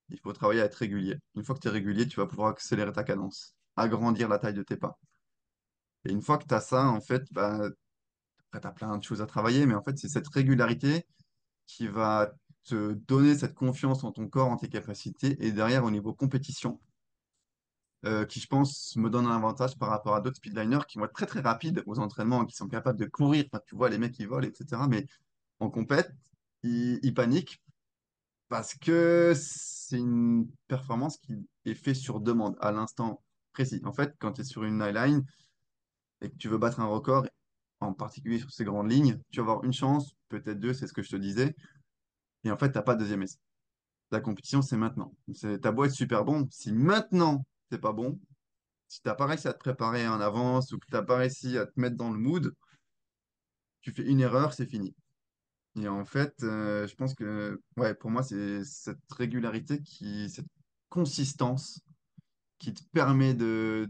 il faut travailler à être régulier. Une fois que tu es régulier, tu vas pouvoir accélérer ta cadence, agrandir la taille de tes pas. Et une fois que tu as ça, en fait, bah, tu as plein de choses à travailler, mais en fait, c'est cette régularité qui va te donner cette confiance en ton corps, en tes capacités, et derrière, au niveau compétition, euh, qui, je pense, me donne un avantage par rapport à d'autres speedliners qui vont être très, très rapides aux entraînements, qui sont capables de courir. Tu vois, les mecs, ils volent, etc. Mais en compète, ils, ils paniquent parce que c'est une performance qui est faite sur demande, à l'instant précis. En fait, quand tu es sur une highline et que tu veux battre un record, en particulier sur ces grandes lignes, tu vas avoir une chance, peut-être deux, c'est ce que je te disais, et en fait, tu n'as pas de deuxième essai. La compétition, c'est maintenant. C'est, t'as beau être super bon, si maintenant, t'es pas bon, si t'as pas réussi à te préparer en avance ou que t'as pas réussi à te mettre dans le mood, tu fais une erreur, c'est fini. Et en fait, euh, je pense que, ouais, pour moi, c'est cette régularité cette consistance qui te permet de,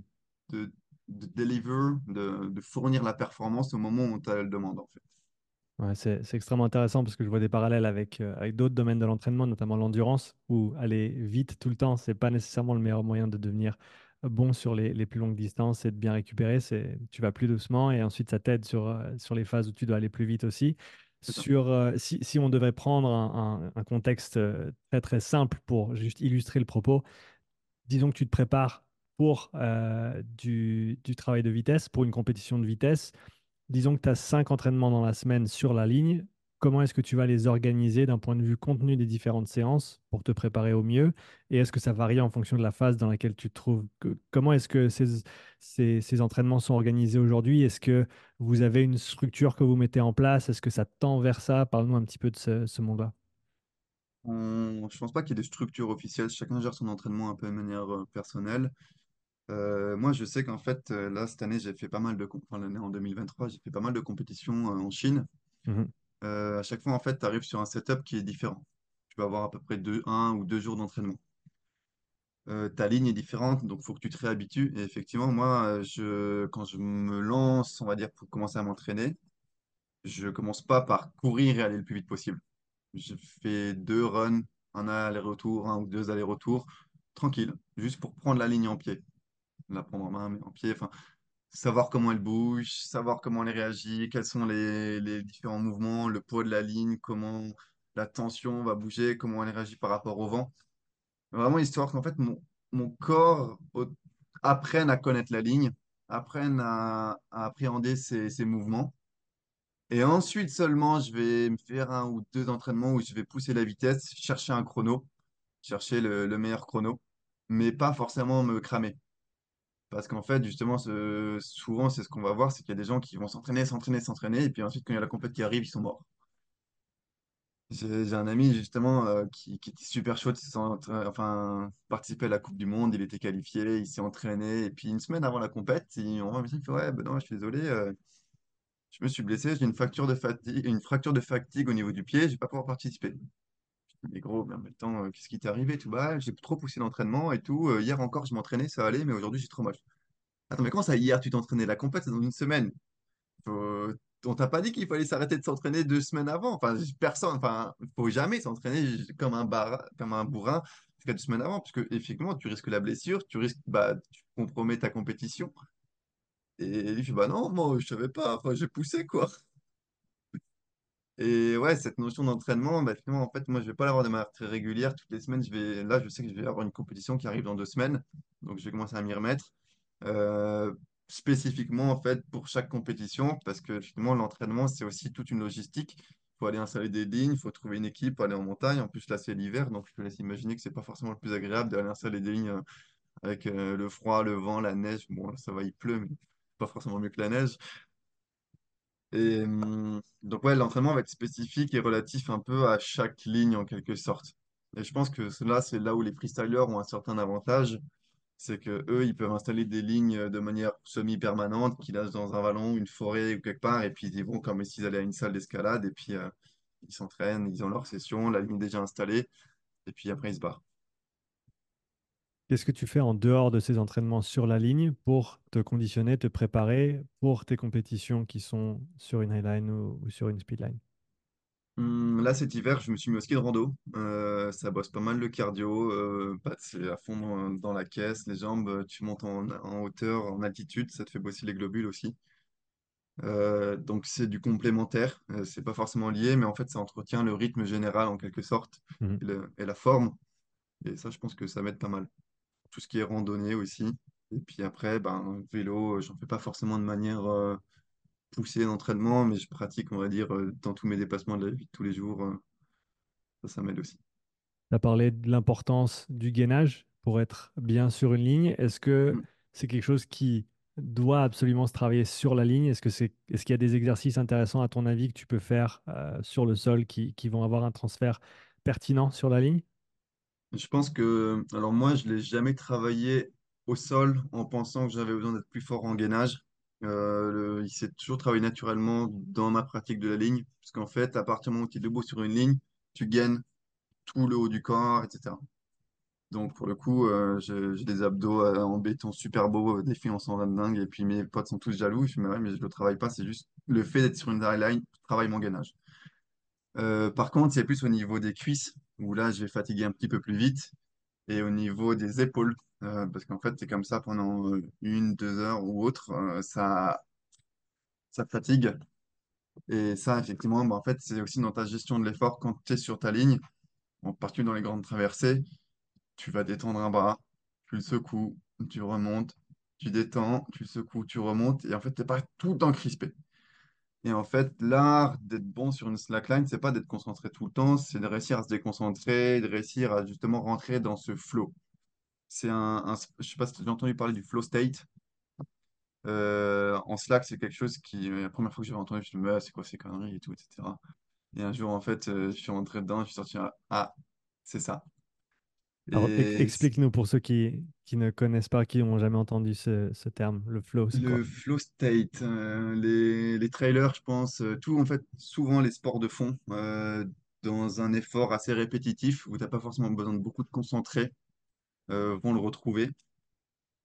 de, de deliver, de, fournir la performance au moment où tu le demande, en fait. Ouais, c'est c'est extrêmement intéressant parce que je vois des parallèles avec, euh, avec d'autres domaines de l'entraînement, notamment l'endurance, où aller vite tout le temps, c'est pas nécessairement le meilleur moyen de devenir bon sur les, les plus longues distances et de bien récupérer. C'est, tu vas plus doucement et ensuite ça t'aide sur, euh, sur les phases où tu dois aller plus vite aussi. Sur, euh, si, si on devait prendre un, un- un contexte très très simple pour juste illustrer le propos, disons que tu te prépares pour euh, du, du travail de vitesse, pour une compétition de vitesse disons que tu as cinq entraînements dans la semaine sur la ligne, comment est-ce que tu vas les organiser d'un point de vue contenu des différentes séances pour te préparer au mieux? Et est-ce que ça varie en fonction de la phase dans laquelle tu te trouves? Que- comment est-ce que ces, ces, entraînements sont organisés aujourd'hui? Est-ce que vous avez une structure que vous mettez en place? Est-ce que ça tend vers ça? Parle-nous un petit peu de ce, ce monde-là. On, je pense pas qu'il y ait des structures officielles. Chacun gère son entraînement un peu de manière euh, personnelle. Euh, moi, je sais qu'en fait, euh, là, cette année, j'ai fait pas mal de, enfin, l'année en 2023, j'ai fait pas mal de compétitions euh, en Chine. Euh, à chaque fois, en fait, tu arrives sur un setup qui est différent. Tu vas avoir à peu près deux, un ou deux jours d'entraînement. Euh, ta ligne est différente, donc il faut que tu te réhabitues. Et effectivement, moi, je, quand je me lance, on va dire, pour commencer à m'entraîner, je commence pas par courir et aller le plus vite possible. Je fais deux runs, un aller-retour, un ou deux allers-retours, tranquille, juste pour prendre la ligne en pied. La prendre en main, mais en pied, enfin, savoir comment elle bouge, savoir comment elle réagit, quels sont les, différents mouvements, le poids de la ligne, comment la tension va bouger, comment elle réagit par rapport au vent. Vraiment histoire qu'en fait, mon, corps apprenne à connaître la ligne, apprenne à, appréhender ses, mouvements. Et ensuite seulement, je vais me faire un ou deux entraînements où je vais pousser la vitesse, chercher un chrono, chercher le meilleur chrono, mais pas forcément me cramer. Parce qu'en fait, justement, souvent, c'est ce qu'on va voir, c'est qu'il y a des gens qui vont s'entraîner, s'entraîner, s'entraîner, et puis ensuite, quand il y a la compète qui arrive, ils sont morts. J'ai un ami, justement, euh, qui, était super chaud de s'entra- enfin, participer à la Coupe du Monde, il était qualifié, il s'est entraîné, et puis une semaine avant la compète, il, on voit un il ouais, ben non, je suis désolé, euh, je me suis blessé, j'ai une fracture de fatigue, une fracture de fatigue au niveau du pied, je vais pas pouvoir participer. Mais gros, mais en même temps, euh, qu'est-ce qui t'est arrivé? Bah, j'ai trop poussé l'entraînement et tout. Euh, hier encore, je m'entraînais, ça allait, mais aujourd'hui, j'ai trop mal. Attends, mais comment ça, hier, tu t'entraînais? La compète, c'est dans une semaine. On t'a pas dit qu'il fallait s'arrêter de s'entraîner deux semaines avant? Enfin, personne, enfin, faut jamais s'entraîner comme un bar, comme un bourrin deux semaines avant, parce que effectivement, tu risques la blessure, tu risques, bah, tu compromets ta compétition. Et il fait, bah non, moi, je savais pas, enfin, j'ai poussé, quoi. Et ouais, cette notion d'entraînement, bah, finalement, en fait, moi, je vais pas l'avoir de manière très régulière. Toutes les semaines, je vais, là, je sais que je vais avoir une compétition qui arrive dans deux semaines. Donc, je vais commencer à m'y remettre. Euh, spécifiquement, en fait, pour chaque compétition, parce que finalement, l'entraînement, c'est aussi toute une logistique. Il faut aller installer des lignes, il faut trouver une équipe, aller en montagne. En plus, là, c'est l'hiver, donc je te laisse imaginer que c'est pas forcément le plus agréable d'aller installer des lignes euh, avec euh, le froid, le vent, la neige. Bon, ça va, il pleut, mais pas forcément mieux que la neige. Et hum, donc, ouais, l'entraînement va être spécifique et relatif un peu à chaque ligne en quelque sorte. Et je pense que cela, c'est là où les freestylers ont un certain avantage, c'est que eux, ils peuvent installer des lignes de manière semi-permanente, qu'ils laissent dans un vallon, une forêt ou quelque part, et puis ils vont comme s'ils allaient à une salle d'escalade, et puis euh, ils s'entraînent, ils ont leur session, la ligne déjà installée, et puis après ils se barrent. Qu'est-ce que tu fais en dehors de ces entraînements sur la ligne pour te conditionner, te préparer pour tes compétitions qui sont sur une highline ou, ou sur une speedline? Hum, là, cet hiver, je me suis mis au ski de rando. Euh, ça bosse pas mal le cardio. Euh, bah, c'est à fond dans, dans la caisse, les jambes. euh, Tu montes en, en hauteur, en altitude. Ça te fait bosser les globules aussi. Euh, donc, c'est du complémentaire. Euh, c'est pas forcément lié, mais en fait, ça entretient le rythme général en quelque sorte et, le- et la forme. Et ça, je pense que ça m'aide pas mal. Tout ce qui est randonnée aussi. Et puis après, ben, vélo, euh, j'en fais pas forcément de manière euh, poussée d'entraînement, mais je pratique, on va dire, euh, dans tous mes déplacements de la vie de tous les jours. euh, ça, ça m'aide aussi. Tu as parlé de l'importance du gainage pour être bien sur une ligne. Est-ce que Mm. c'est quelque chose qui doit absolument se travailler sur la ligne? Est-ce que c'est, est-ce qu'il y a des exercices intéressants à ton avis que tu peux faire euh, sur le sol qui, qui vont avoir un transfert pertinent sur la ligne? Je pense que, alors moi, je l'ai jamais travaillé au sol en pensant que j'avais besoin d'être plus fort en gainage. Euh, il s'est toujours travaillé naturellement dans ma pratique de la ligne, parce qu'en fait, à partir du moment où tu es debout sur une ligne, tu gagnes tout le haut du corps, etc. Donc pour le coup, euh, j'ai des abdos euh, en béton super beaux, des filles en s'en de dingue, et puis mes potes sont tous jaloux. Je fais, mais ouais, mais je le travaille pas, c'est juste le fait d'être sur une line travaille mon gainage. Euh, par contre, c'est plus au niveau des cuisses, où là, je vais fatiguer un petit peu plus vite, et au niveau des épaules, euh, parce qu'en fait, c'est comme ça pendant euh, une, deux heures ou autre, ça, ça fatigue. Et ça, effectivement, bah, fait, c'est aussi dans ta gestion de l'effort, quand tu es sur ta ligne, en particulier dans les grandes traversées, tu vas détendre un bras, tu le secoues, tu remontes, tu détends, tu le secoues, tu remontes, et en fait, tu n'es pas tout le temps crispé. Et en fait, l'art d'être bon sur une slackline, c'est pas d'être concentré tout le temps, c'est de réussir à se déconcentrer, de réussir à justement rentrer dans ce flow. C'est un, je sais pas si tu as entendu parler du flow state. Euh, en Slack, c'est quelque chose qui, la première fois que j'avais entendu, je me suis dit, mais c'est quoi ces conneries et tout, etc. Et un jour, en fait, euh, je suis rentré dedans, je suis sorti, ah, ah, c'est ça. Et explique-nous pour ceux qui, qui ne connaissent pas, qui n'ont jamais entendu ce, ce terme, le flow, quoi? Le flow state, euh, les, les trailers, je pense, euh, tout en fait, souvent les sports de fond, euh, dans un effort assez répétitif où tu n'as pas forcément besoin de beaucoup de concentrer, euh, vont le retrouver.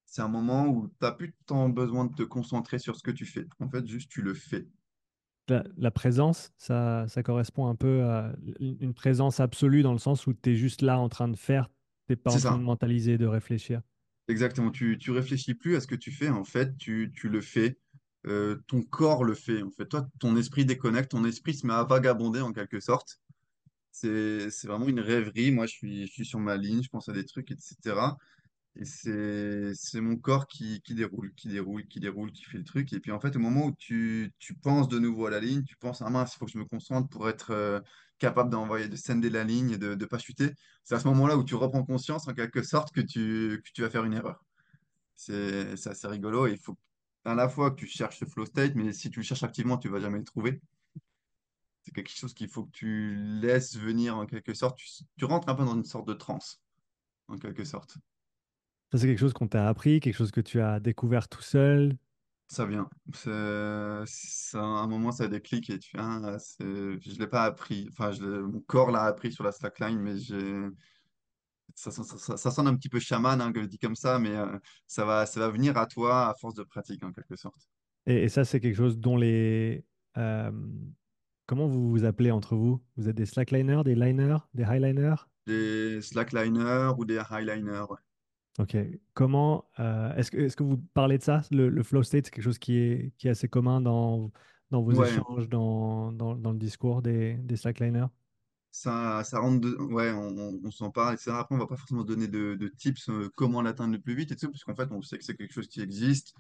C'est un moment où tu n'as plus tant besoin de te concentrer sur ce que tu fais. En fait, juste tu le fais. La, la présence, ça, ça correspond un peu à une présence absolue dans le sens où tu es juste là en train de faire, t'es pas C'est en train de mentaliser, de réfléchir. exactement. Tu, tu réfléchis plus à ce que tu fais, en fait, tu, tu le fais. Euh, ton corps le fait, en fait. Toi, ton esprit déconnecte, ton esprit se met à vagabonder en quelque sorte. C'est, c'est vraiment une rêverie. Moi, je suis, je suis sur ma ligne, je pense à des trucs, etc. Et c'est, mon corps qui, qui déroule, qui déroule, qui déroule, qui fait le truc. Et puis, en fait, au moment où tu, tu penses de nouveau à la ligne, tu penses, ah mince, il faut que je me concentre pour être euh, capable d'envoyer, de sender la ligne et de ne pas chuter. C'est à ce moment-là où tu reprends conscience, en quelque sorte, que tu, que tu vas faire une erreur. C'est, assez rigolo. Il faut à la fois que tu cherches ce flow state, mais si tu le cherches activement, tu vas jamais le trouver. C'est quelque chose qu'il faut que tu laisses venir en quelque sorte. Tu, tu rentres un peu dans une sorte de transe, en quelque sorte. Ça, c'est quelque chose qu'on t'a appris, quelque chose que tu as découvert tout seul? Ça vient. À un moment, ça déclic et tu fais, ah, je ne l'ai pas appris. Enfin, je mon corps l'a appris sur la slackline, mais j'ai, ça, ça, ça- ça sonne un petit peu chaman, hein, que je dis comme ça, mais euh, ça va, ça va venir à toi à force de pratique, en quelque sorte. Et, et ça, c'est quelque chose dont les... euh, comment vous vous appelez entre vous? Vous êtes des slackliners, des liners, des highliners? Des slackliners ou des highliners. ouais. Ok. Comment... euh, est-ce que, est-ce que vous parlez de ça? Le, le flow state, c'est quelque chose qui est, qui est assez commun dans, dans vos Ouais, échanges, dans, dans, dans le discours des, des slackliners? ça, ça rentre de... Ouais, on, on- on s'en parle, etc. Après, on va pas forcément donner de, de tips euh, comment l'atteindre le plus vite et tout, parce qu'en fait, on sait que c'est quelque chose qui existe,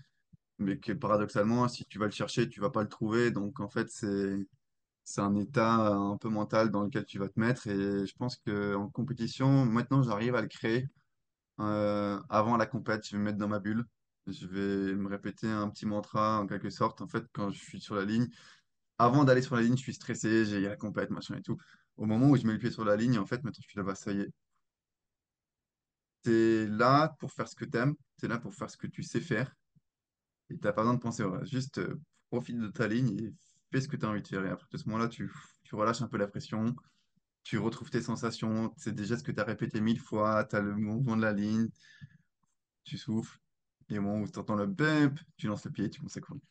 mais que paradoxalement, si tu vas le chercher, tu vas pas le trouver. Donc, en fait, c'est c'est un état euh, un peu mental dans lequel tu vas te mettre. Et je pense qu'en compétition, maintenant, j'arrive à le créer. Euh, avant la compète, je vais me mettre dans ma bulle. Je vais me répéter un petit mantra en quelque sorte. En fait, quand je suis sur la ligne, avant d'aller sur la ligne, je suis stressé, j'ai la compète, machin et tout. Au moment où je mets le pied sur la ligne, en fait, maintenant, je suis là, bah, ça y est. T'es là pour faire ce que t'aimes, t'es là pour faire ce que tu sais faire. Et t'as pas besoin de penser au. Juste euh, profite de ta ligne et fais ce que tu as envie de faire. Et après, à ce moment-là, tu, tu relâches un peu la pression. Tu retrouves tes sensations, c'est déjà ce que tu as répété mille fois, tu as le mouvement de la ligne, tu souffles, et au moment où tu entends le bump, tu lances le pied tu commences à courir.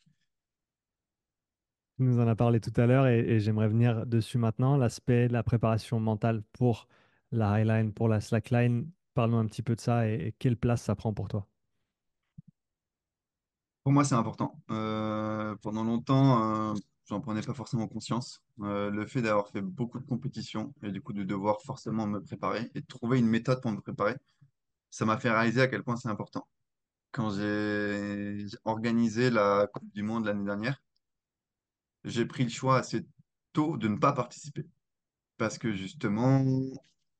Tu nous en as parlé tout à l'heure et, et j'aimerais venir dessus maintenant. L'aspect de la préparation mentale pour la highline, pour la slackline. Parle-nous un petit peu de ça et, et quelle place ça prend pour toi? Pour moi, c'est important. Euh, pendant longtemps, euh, j'en prenais pas forcément conscience. Euh, le fait d'avoir fait beaucoup de compétitions et du coup de devoir forcément me préparer et trouver une méthode pour me préparer, ça m'a fait réaliser à quel point c'est important. Quand j'ai organisé la Coupe du Monde l'année dernière, j'ai pris le choix assez tôt de ne pas participer. Parce que justement,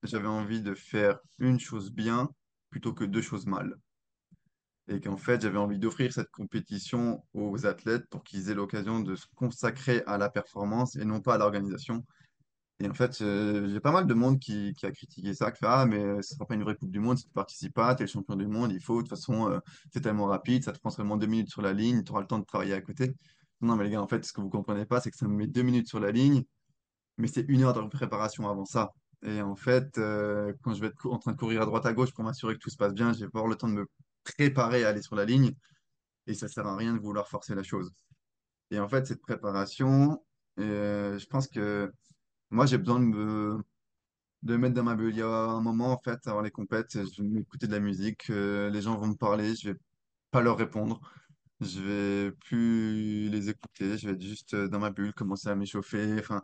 j'avais envie de faire une chose bien plutôt que deux choses mal. Et qu'en fait, j'avais envie d'offrir cette compétition aux athlètes pour qu'ils aient l'occasion de se consacrer à la performance et non pas à l'organisation. Et en fait, euh, j'ai pas mal de monde qui, a critiqué ça, qui fait Ah, mais euh, ce sera pas une vraie Coupe du Monde si tu participes pas, tu es le champion du monde, il faut, de toute façon, euh, c'est tellement rapide, ça te prend seulement deux minutes sur la ligne, tu auras le temps de travailler à côté. Non, mais les gars, en fait, ce que vous comprenez pas, c'est que ça me met deux minutes sur la ligne, mais c'est une heure de préparation avant ça. Et en fait, euh, quand je vais être en train de courir à droite à gauche pour m'assurer que tout se passe bien, je vais pas le temps de me préparer à aller sur la ligne, et ça sert à rien de vouloir forcer la chose. Et en fait, cette préparation, euh, je pense que moi, j'ai besoin de me de me mettre dans ma bulle. Il y a un moment, en fait, avant les compètes, je vais m'écouter de la musique, euh, les gens vont me parler, je vais pas leur répondre, je vais plus les écouter, je vais être juste dans ma bulle, commencer à m'échauffer, enfin,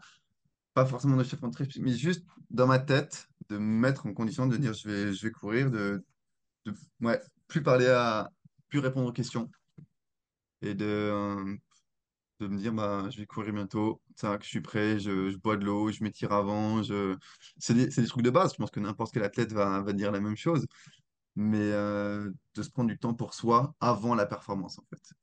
pas forcément de chef très, mais juste dans ma tête, de me mettre en condition de dire je vais, je vais courir, de ouais, plus parler à, plus répondre aux questions et de, euh, de me dire bah, je vais courir bientôt, que je suis prêt, je, bois de l'eau, je m'étire avant, je... c'est des, des trucs de base, je pense que n'importe quel athlète va, va dire la même chose, mais euh, de se prendre du temps pour soi avant la performance en fait.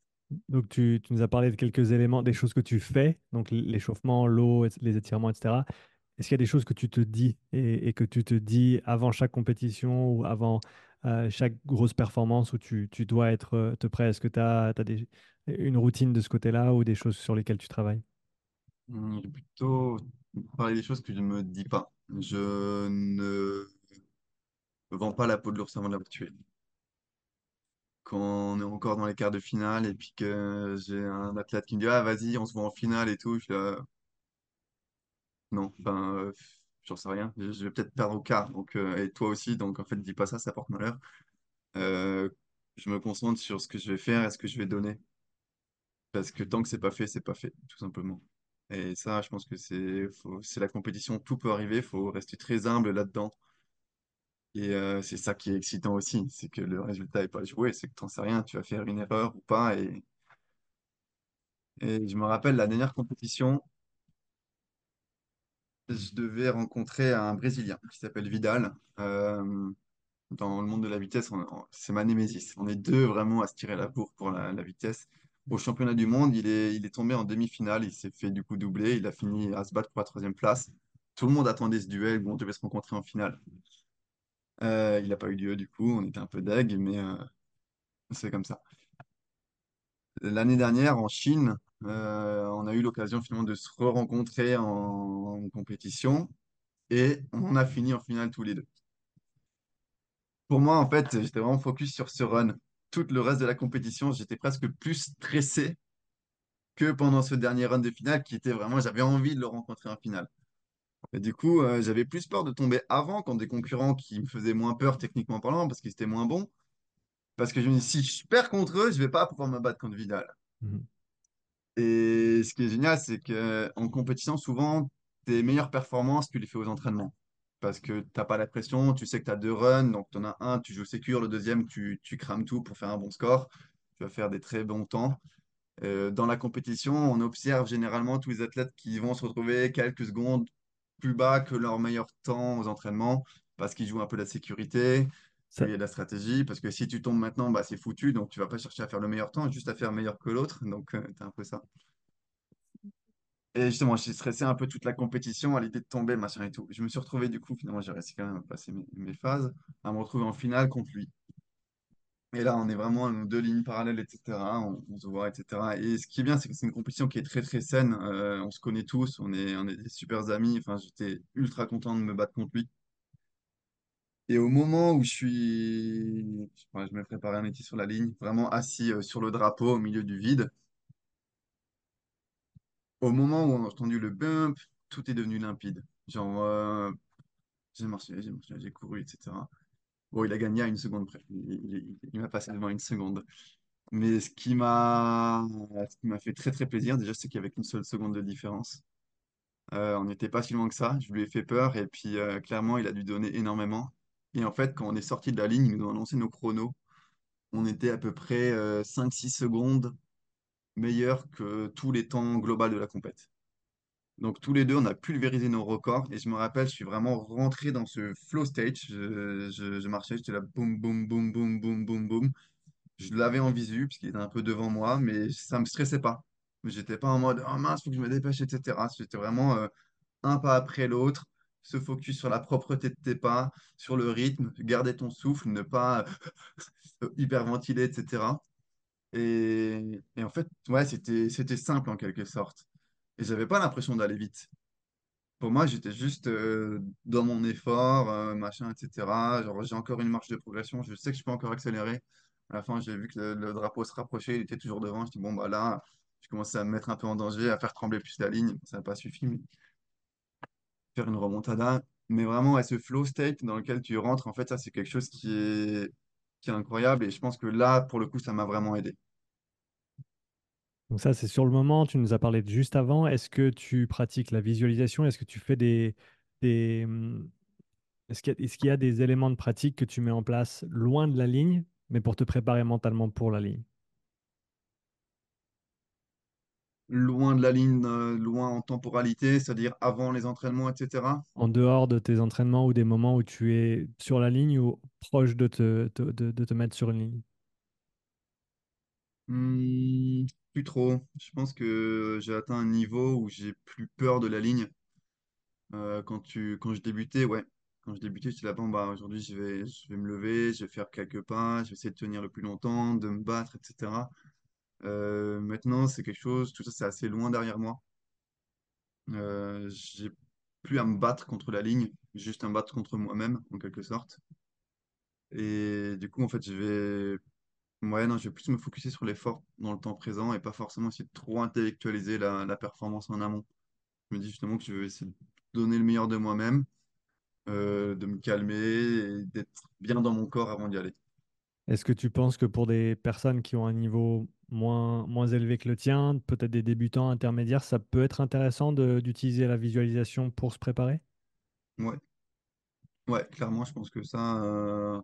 Donc, tu, tu nous as parlé de quelques éléments, des choses que tu fais, donc l'échauffement, l'eau, les étirements, etc. Est-ce qu'il y a des choses que tu te dis et, et que tu te dis avant chaque compétition ou avant euh, chaque grosse performance où tu, tu dois être euh, te prêt? Est-ce que tu as, des, une routine de ce côté-là ou des choses sur lesquelles tu travailles? Hum, Je vais plutôt parler des choses que je ne me dis pas. Je ne vends pas la peau de l'ours avant de l'avoir tué. Quand on est encore dans les quarts de finale et puis que j'ai un athlète qui me dit Ah, vas-y, on se voit en finale et tout, je suis là, Non, ben, j'en sais rien. Je, vais peut-être perdre au quart, donc, euh, et toi aussi, donc en fait, dis pas ça, ça porte malheur. Euh, je me concentre sur ce que je vais faire et ce que je vais donner. Parce que tant que c'est pas fait, c'est pas fait, tout simplement. Et ça, je pense que c'est c'est la compétition, tout peut arriver, il faut rester très humble là-dedans. Et euh, c'est ça qui est excitant aussi, c'est que le résultat n'est pas joué, c'est que t'en sais rien, tu vas faire une erreur ou pas. Et, et je me rappelle la dernière compétition, je devais rencontrer un Brésilien qui s'appelle Vidal. Euh, dans le monde de la vitesse, c'est ma némésis. On est deux vraiment à se tirer la bourre pour la, la vitesse. Au championnat du monde, il est, il est tombé en demi-finale. Il s'est fait du coup doubler. Il a fini à se battre pour la troisième place. Tout le monde attendait ce duel où on devait se rencontrer en finale. Euh, il n'a pas eu lieu du coup. On était un peu deg, mais euh, c'est comme ça. L'année dernière, en Chine, euh, on a eu l'occasion finalement de se re-rencontrer en, compétition et on a fini en finale tous les deux. Pour moi, en fait, j'étais vraiment focus sur ce run. Tout le reste de la compétition, j'étais presque plus stressé que pendant ce dernier run de finale qui était vraiment, j'avais envie de le rencontrer en finale. Et du coup, euh, j'avais plus peur de tomber avant quand des concurrents qui me faisaient moins peur techniquement parlant parce qu'ils étaient moins bons. Parce que je me dis, si je perds contre eux, je vais pas pouvoir me battre contre Vidal. Mhm. Et ce qui est génial, c'est qu'en compétition, souvent, tes meilleures performances, tu les fais aux entraînements. Parce que tu n'as pas la pression, tu sais que tu as deux runs, donc tu en as un, tu joues sécure, le deuxième, tu, tu crames tout pour faire un bon score. Tu vas faire des très bons temps. Euh, dans la compétition, on observe généralement tous les athlètes qui vont se retrouver quelques secondes plus bas que leur meilleur temps aux entraînements, parce qu'ils jouent un peu la sécurité, Ça, y a de la stratégie, parce que si tu tombes maintenant, bah, c'est foutu, donc tu vas pas chercher à faire le meilleur temps, juste à faire meilleur que l'autre, donc tu as un peu ça. Et justement, j'ai stressé un peu toute la compétition à l'idée de tomber, machin et tout. Je me suis retrouvé, du coup, finalement, j'ai réussi quand même à passer mes, phases, à me retrouver en finale contre lui. Et là, on est vraiment nos deux lignes parallèles, etc. On, on se voit, etc. Et ce qui est bien, c'est que c'est une compétition qui est très, très saine. Euh, on se connaît tous, on est, on est des super amis. Enfin, j'étais ultra content de me battre contre lui. Et au moment où je suis, je me préparais un étier sur la ligne, vraiment assis euh, sur le drapeau au milieu du vide, au moment où on a entendu le bump, tout est devenu limpide. Genre, euh, J'ai marché, j'ai marché, j'ai couru, etc. Bon, il a gagné à une seconde près. Il, m'a passé devant une seconde. Mais ce qui m'a qui m'a fait très très plaisir, déjà, c'est avait qu'une seule seconde de différence. Euh, on n'était pas si loin que ça. Je lui ai fait peur et puis clairement, il a dû donner énormément. Et en fait, quand on est sorti de la ligne, ils nous ont annoncé nos chronos. On était à peu près euh, 5-6 secondes meilleurs que tous les temps globaux de la compète. Donc tous les deux, on a pulvérisé nos records. Et je me rappelle, je suis vraiment rentré dans ce flow stage. Je, je, je marchais, j'étais là, boum, boum, boum, boum, boum, boum, boum. Je l'avais en visu, parce qu'il était un peu devant moi, mais ça me stressait pas. J'étais pas en mode, oh mince, faut que je me dépêche, etc. J'étais vraiment euh, un pas après l'autre, se focus sur la propreté de tes pas, sur le rythme, garder ton souffle, ne pas hyperventiler, etc. Et, en fait, ouais, c'était, simple en quelque sorte. Et j'avais pas l'impression d'aller vite. Pour moi, j'étais juste euh, dans mon effort, euh, machin, etc. J'ai encore une marge de progression. Je sais que je peux encore accélérer. À la fin, j'ai vu que le, drapeau se rapprochait, il était toujours devant. Je dis, bon, bah là, je commençais à me mettre un peu en danger, à faire trembler plus la ligne. Ça n'a pas suffi, faire une remontada. Mais vraiment, ouais, ce flow state dans lequel tu rentres, en fait, ça, c'est quelque chose qui est, est incroyable. Et je pense que là, pour le coup, ça m'a vraiment aidé. Donc ça, c'est sur le moment, tu nous as parlé juste avant. Est-ce que tu pratiques la visualisation? Est-ce que tu fais des, des, hum, est-ce qu'il qu'il y a des éléments de pratique que tu mets en place loin de la ligne, mais pour te préparer mentalement pour la ligne? Loin de la ligne, euh, loin en temporalité, c'est-à-dire avant les entraînements, etc. En dehors de tes entraînements ou des moments où tu es sur la ligne ou proche de te, te- de, de te mettre sur une ligne? Hmm, plus trop. Je pense que j'ai atteint un niveau où j'ai plus peur de la ligne. Euh, quand tu, quand je débutais, ouais. Quand je débutais, là, bon, bah, aujourd'hui, je vais, je vais me lever, je vais faire quelques pas, je vais essayer de tenir le plus longtemps, de me battre, etc. Euh, maintenant, c'est quelque chose, tout ça, c'est assez loin derrière moi. Euh, j'ai plus à me battre contre la ligne, juste à me battre contre moi-même, en quelque sorte. Et du coup, en fait, je vais Ouais, je vais plus me focuser sur l'effort dans le temps présent et pas forcément essayer de trop intellectualiser la, la performance en amont. Je me dis justement que je vais essayer de donner le meilleur de moi-même, euh, de me calmer et d'être bien dans mon corps avant d'y aller. Est-ce que tu penses que pour des personnes qui ont un niveau moins, moins élevé que le tien, peut-être des débutants intermédiaires, ça peut être intéressant d'utiliser la visualisation pour se préparer? Ouais, ouais, clairement, je pense que ça, euh,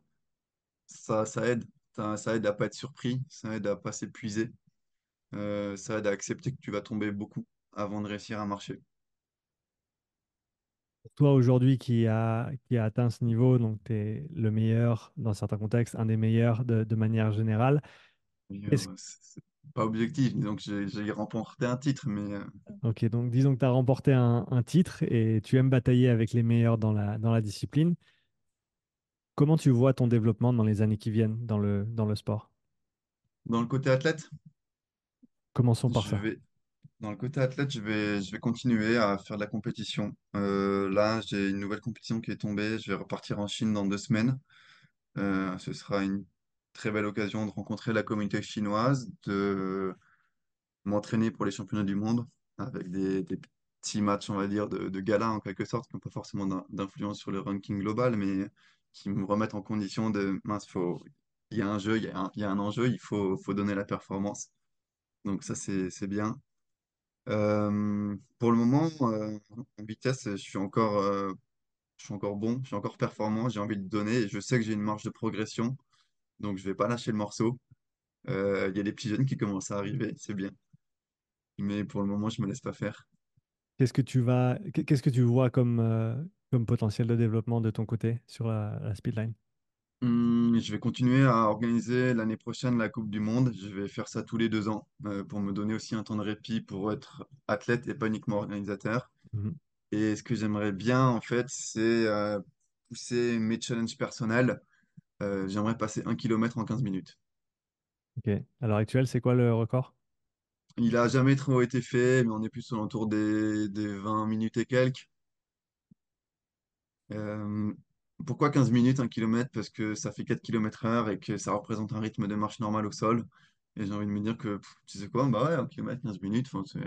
ça, ça aide. Ça, ça aide à pas être surpris, ça aide à pas s'épuiser, euh, ça aide à accepter que tu vas tomber beaucoup avant de réussir à marcher. Toi, aujourd'hui, qui a, qui a atteint ce niveau, donc tu es le meilleur dans certains contextes, un des meilleurs de, de manière générale. Euh, pas objectif, disons que j'ai remporté un titre, mais euh, ok, donc disons que tu as remporté un, un titre et tu aimes batailler avec les meilleurs dans la, dans la discipline. Comment tu vois ton développement dans les années qui viennent dans le, dans le sport? dans le côté athlète, Commençons par Je ça. vais, dans le côté athlète, je vais, je vais continuer à faire de la compétition. Euh, là, j'ai une nouvelle compétition qui est tombée. Je vais repartir en Chine dans deux semaines. Euh, ce sera une très belle occasion de rencontrer la communauté chinoise, de m'entraîner pour les championnats du monde avec des, petits matchs, on va dire, de, de gala en quelque sorte, qui n'ont pas forcément d'in- d'influence sur le ranking global, mais qui me remettent en condition de, mince, il y a un jeu, il y a un, enjeu, il faut, donner la performance. Donc ça, c'est, bien. Euh, pour le moment, euh, en vitesse, je suis encore, euh, je suis encore bon, je suis encore performant, j'ai envie de donner je sais que j'ai une marge de progression, donc je vais pas lâcher le morceau. Euh, Il y a des petits jeunes qui commencent à arriver, c'est bien, mais pour le moment, je me laisse pas faire. Qu'est-ce que tu vas, qu'est-ce que tu vois comme, euh, comme potentiel de développement de ton côté sur la, la speedline? Hum, je vais continuer à organiser l'année prochaine la Coupe du Monde. Je vais faire ça tous les deux ans euh, pour me donner aussi un temps de répit pour être athlète et pas uniquement organisateur. Mhm. Et ce que j'aimerais bien, en fait, c'est euh, pousser mes challenges personnels Euh, j'aimerais passer un kilomètre en 15 minutes. Ok. À l'heure actuelle, c'est quoi le record? Il a jamais trop été fait, mais on est plus autour des, des 20 minutes et quelques. Euh, pourquoi 15 minutes, un kilomètre? Parce que ça fait 4 km heure et que ça représente un rythme de marche normal au sol. Et j'ai envie de me dire que, pff, tu sais quoi, bah ouais, un kilomètre, 15 minutes, c'est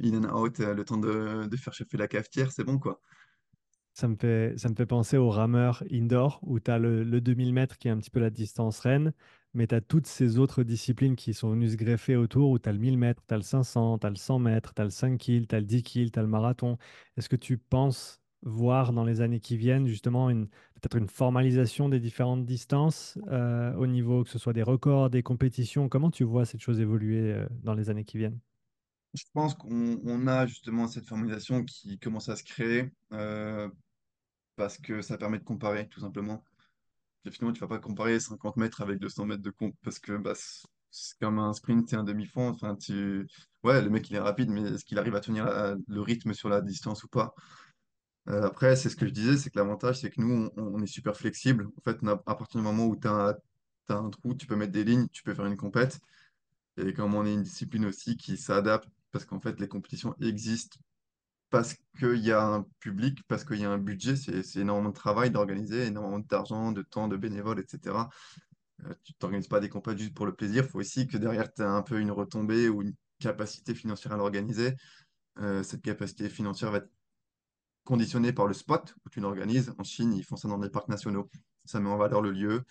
in and out, le temps de, de faire chauffer la cafetière, c'est bon, quoi. Ça me fait, ça me fait penser au rameur indoor où tu as le, le 2000 mètres qui est un petit peu la distance reine, mais tu as toutes ces autres disciplines qui sont venues se greffer autour où tu as le 1000 mètres, tu as le 500, tu as le 100 mètres, tu as le 5 kills, tu as le 10 kills, tu as le marathon. Est-ce que tu penses voir dans les années qui viennent justement une, peut-être une formalisation des différentes distances euh, au niveau que ce soit des records, des compétitions? Comment tu vois cette chose évoluer euh, dans les années qui viennent? Je pense qu'on on a justement cette formalisation qui commence à se créer euh, parce que ça permet de comparer, tout simplement. Et finalement, tu vas pas comparer 50 mètres avec 200 mètres de compte parce que bah, c'est comme un sprint et un demi-fond. Enfin, tu... Ouais, le mec, il est rapide, mais est-ce qu'il arrive à tenir le rythme sur la distance ou pas? Euh, après, c'est ce que je disais, c'est que l'avantage, c'est que nous, on, est super flexible. En fait, à partir du moment où tu as, un trou, tu peux mettre des lignes, tu peux faire une compète. Et comme on est une discipline aussi qui s'adapte, parce qu'en fait, les compétitions existent parce qu'il y a un public, parce qu'il y a un budget, c'est énormément de travail d'organiser, énormément d'argent, de temps, de bénévoles, etc. Euh, tu t'organises pas des compètes juste pour le plaisir, il faut aussi que derrière, tu aies un peu une retombée ou une capacité financière à l'organiser. Euh, cette capacité financière va être conditionnée par le spot où tu l'organises. En Chine, ils font ça dans des parcs nationaux. Ça met en valeur le lieu.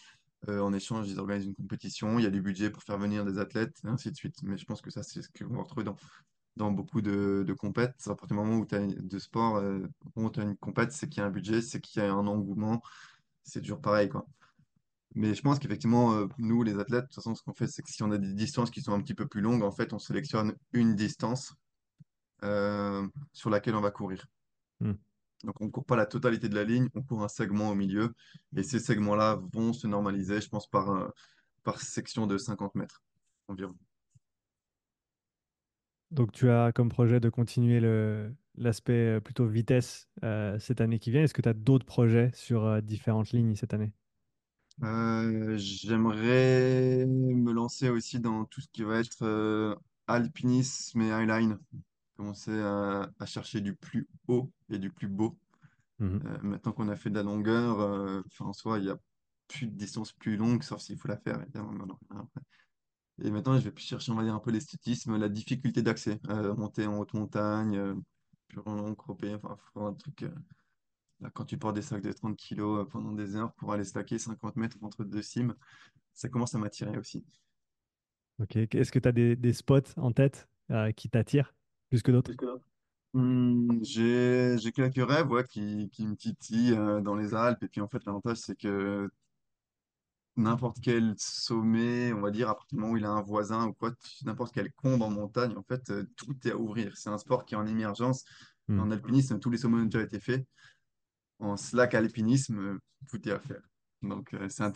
Euh, en échange, ils organisent une compétition. Il y a du budget pour faire venir des athlètes, et ainsi de suite. Mais je pense que ça, c'est ce qu'on va retrouver dans, dans beaucoup de, de compètes. À partir du moment où tu as de sport, euh, où tu as une compète, c'est qu'il y a un budget, c'est qu'il y a un engouement. C'est toujours pareil, quoi. Mais je pense qu'effectivement, euh, nous, les athlètes, de toute façon, ce qu'on fait, c'est que si on a des distances qui sont un petit peu plus longues, en fait, on sélectionne une distance euh, sur laquelle on va courir. Hmm. Donc, on ne court pas la totalité de la ligne, on court un segment au milieu. Et ces segments-là vont se normaliser, je pense, par, par section de 50 mètres environ. Donc, tu as comme projet de continuer l'aspect euh, plutôt vitesse euh, cette année qui vient. Est-ce que tu as d'autres projets sur euh, différentes lignes cette année? Euh, j'aimerais me lancer aussi dans tout ce qui va être alpinisme et highline. Commencer à, à chercher du plus haut et du plus beau. Euh, maintenant qu'on a fait de la longueur, en soi, il n'y a plus de distance plus longue, sauf s'il faut la faire, évidemment. maintenant. Après. Et maintenant, je vais plus chercher, on va dire, un peu l'esthétisme, la difficulté d'accès. Euh, monter en haute montagne, euh, plus long, cropper, enfin, faut un truc. euh, là, quand tu portes des sacs de 30 kilos euh, pendant des heures pour aller stacker 50 mètres entre deux cimes, ça commence à m'attirer aussi. Ok. Est-ce que tu as des, des spots en tête euh, qui t'attirent plus que d'autres? Hmm, j'ai, j'ai quelques rêves ouais, qui, qui me titillent euh, dans les Alpes. Et puis en fait, l'avantage, c'est que n'importe quel sommet, on va dire, à partir du moment où il a un voisin ou quoi, n'importe quel combe en montagne, en fait, euh, tout est à ouvrir. C'est un sport qui est en émergence. Hmm. En alpinisme, tous les sommets ont déjà été faits. En slack alpinisme, euh, tout est à faire. Donc, euh, c'est un,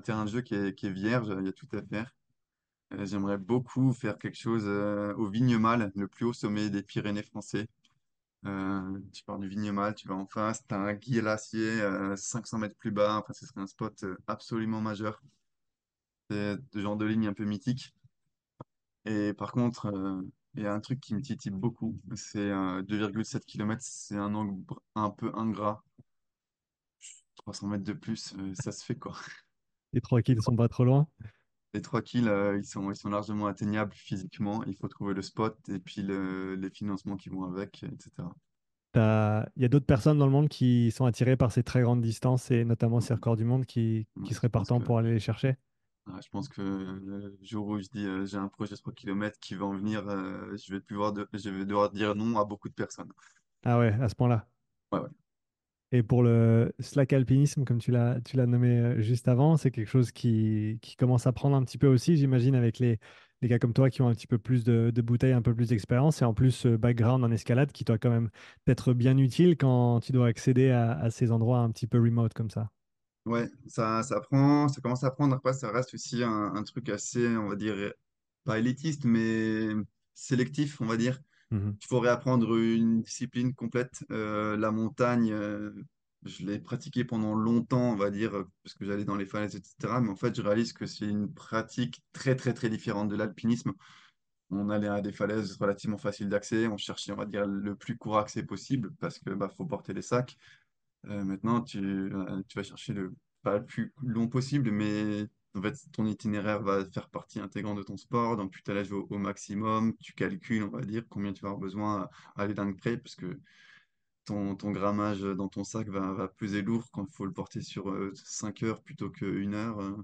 terrain de jeu qui est, qui est vierge, il y a tout à faire. J'aimerais beaucoup faire quelque chose au Vignemale, le plus haut sommet des Pyrénées français. Euh, tu pars du Vignemale, tu vas en face, tu as un glacier euh, 500 mètres plus bas. Enfin, ce serait un spot euh, absolument majeur. C'est ce genre de ligne un peu mythique. Et par contre, euh, il y a un truc qui me titille beaucoup, c'est euh, 2,7 km, c'est un angle un peu ingrat. 300 mètres de plus, ça se fait quoi? Les trois kills sont pas trop loin. Les 3 kills, euh, ils sont, ils sont largement atteignables physiquement. Il faut trouver le spot et puis le- les financements qui vont avec, etc. Il y a d'autres personnes dans le monde qui sont attirées par ces très grandes distances et notamment ces records du monde qui, seraient partants que, pour aller les chercher? je pense que le jour où je dis euh, j'ai un projet de 3 km qui va en venir, euh, je vais pouvoir de- je vais devoir dire non à beaucoup de personnes. Ah ouais, à ce point-là? Ouais, ouais. Et pour le slack alpinisme, comme tu l'as, nommé euh, juste avant, c'est quelque chose qui, qui commence à prendre un petit peu aussi, j'imagine, avec les, les gars comme toi qui ont un petit peu plus de, de bouteilles, un peu plus d'expérience, et en plus ce background en escalade qui doit quand même être bien utile quand tu dois accéder à, à ces endroits un petit peu remote comme ça. Ouais, ça, ça prend, ça commence à prendre. Après, ça reste aussi un, un truc assez, on va dire, pas élitiste, mais sélectif, on va dire. Mhm. Il faut réapprendre une discipline complète. Euh, la montagne, euh, je l'ai pratiquée pendant longtemps, on va dire, euh, parce que j'allais dans les falaises, etc. Mais en fait, je réalise que c'est une pratique très, très, très différente de l'alpinisme. On allait à des falaises relativement faciles d'accès. On cherchait, on va dire, le plus court accès possible parce que bah, faut porter les sacs. Maintenant, tu, tu vas chercher le, pas le plus long possible, mais en fait, ton itinéraire va faire partie intégrante de ton sport. Donc, tu t'allèges au, au maximum, tu calcules, on va dire, combien tu vas avoir besoin à, aller d'un près, parce que ton, ton grammage dans ton sac va, va peser lourd quand il faut le porter sur euh, 5 heures plutôt qu'une heure, euh,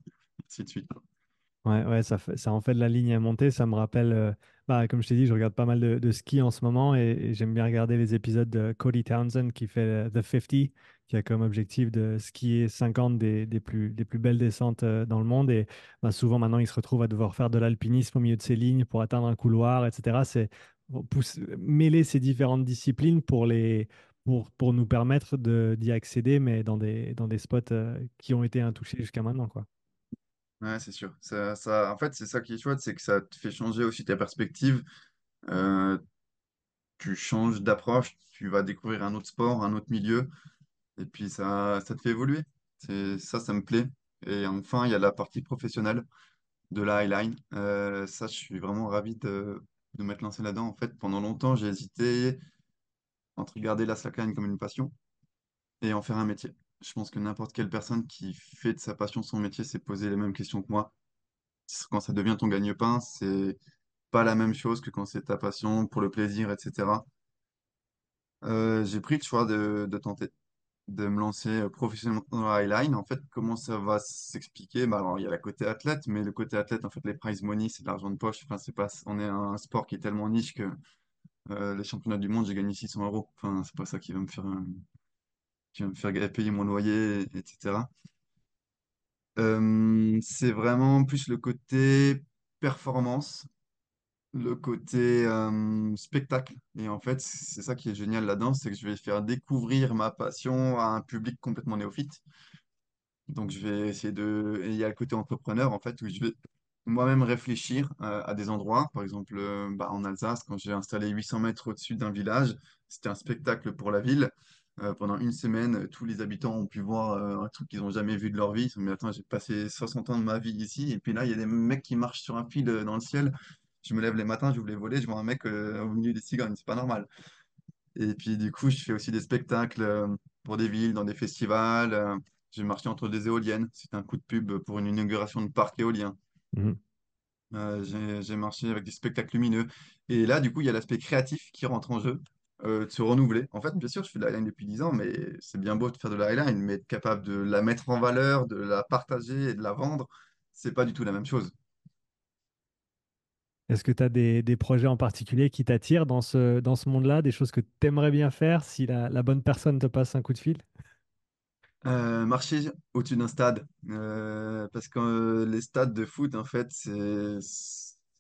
ainsi de suite. Ouais, ouais, ça, ça en fait de la ligne à monter. Ça me rappelle, euh, bah, comme je t'ai dit, je regarde pas mal de, de ski en ce moment et, et j'aime bien regarder les épisodes de Cody Townsend qui fait euh, The 50, qui a comme objectif de skier 50 des, des plus, des plus belles descentes euh, dans le monde. Et bah, souvent, maintenant, il se retrouve à devoir faire de l'alpinisme au milieu de ces lignes pour atteindre un couloir, etc. C'est mêler ces différentes disciplines pour, les, pour, pour nous permettre d'y accéder, mais dans des, dans des spots euh, qui ont été intouchés jusqu'à maintenant, quoi. Ouais, c'est sûr. Ça, en fait, c'est ça qui est chouette, c'est que ça te fait changer aussi ta perspective. Euh, tu changes d'approche, tu vas découvrir un autre sport, un autre milieu, et puis ça, ça te fait évoluer. Ça, ça me plaît. Et enfin, il y a la partie professionnelle de la Highline. Euh, ça, je suis vraiment ravi de, de m'être lancé là-dedans. En fait, pendant longtemps, j'ai hésité entre garder la slackline comme une passion et en faire un métier. Je pense que n'importe quelle personne qui fait de sa passion son métier s'est posé les mêmes questions que moi. Quand ça devient ton gagne-pain, c'est pas la même chose que quand c'est ta passion pour le plaisir, etc. Euh, j'ai pris le choix de tenter, de me lancer euh, professionnellement dans la highline. En fait, comment ça va s'expliquer? Bah, alors, il y a la côté athlète, mais le côté athlète, en fait, les prize money, c'est de l'argent de poche. Enfin, c'est pas, on est un sport qui est tellement niche que euh, les championnats du monde, j'ai gagné 600 euros. Enfin, c'est pas ça qui va me faire, euh, qui va me faire payer mon loyer, etc. C'est vraiment plus le côté performance le côté euh, spectacle. Et en fait, c'est ça qui est génial là-dedans, c'est que je vais faire découvrir ma passion à un public complètement néophyte. Donc, je vais essayer de... il y a le côté entrepreneur, en fait, où je vais moi-même réfléchir euh, à des endroits. Par exemple, euh, bah, en Alsace, quand j'ai installé 800 mètres au-dessus d'un village, c'était un spectacle pour la ville. Euh, pendant une semaine, tous les habitants ont pu voir euh, un truc qu'ils n'ont jamais vu de leur vie. Ils se sont dit, attends, j'ai passé 60 ans de ma vie ici, et puis là, il y a des mecs qui marchent sur un fil euh, dans le ciel. Je me lève les matins, j'ouvre les volets, je vois un mec euh, au milieu des cigognes, c'est pas normal. Et puis du coup, je fais aussi des spectacles euh, pour des villes, dans des festivals. euh, j'ai marché entre des éoliennes. C'était un coup de pub pour une inauguration de parc éolien. Mhm. Euh, j'ai, marché avec des spectacles lumineux. Et là, du coup, il y a l'aspect créatif qui rentre en jeu, euh, de se renouveler. En fait, bien sûr, je fais de la highline depuis 10 ans, mais c'est bien beau de faire de la highline, mais être capable de la mettre en valeur, de la partager et de la vendre, c'est pas du tout la même chose. Est-ce que tu as des, projets en particulier qui t'attirent dans ce, dans ce monde-là, des choses que tu aimerais bien faire si la, bonne personne te passe un coup de fil? Euh, marcher au-dessus d'un stade. Euh, parce que euh, les stades de foot, en fait, c'est.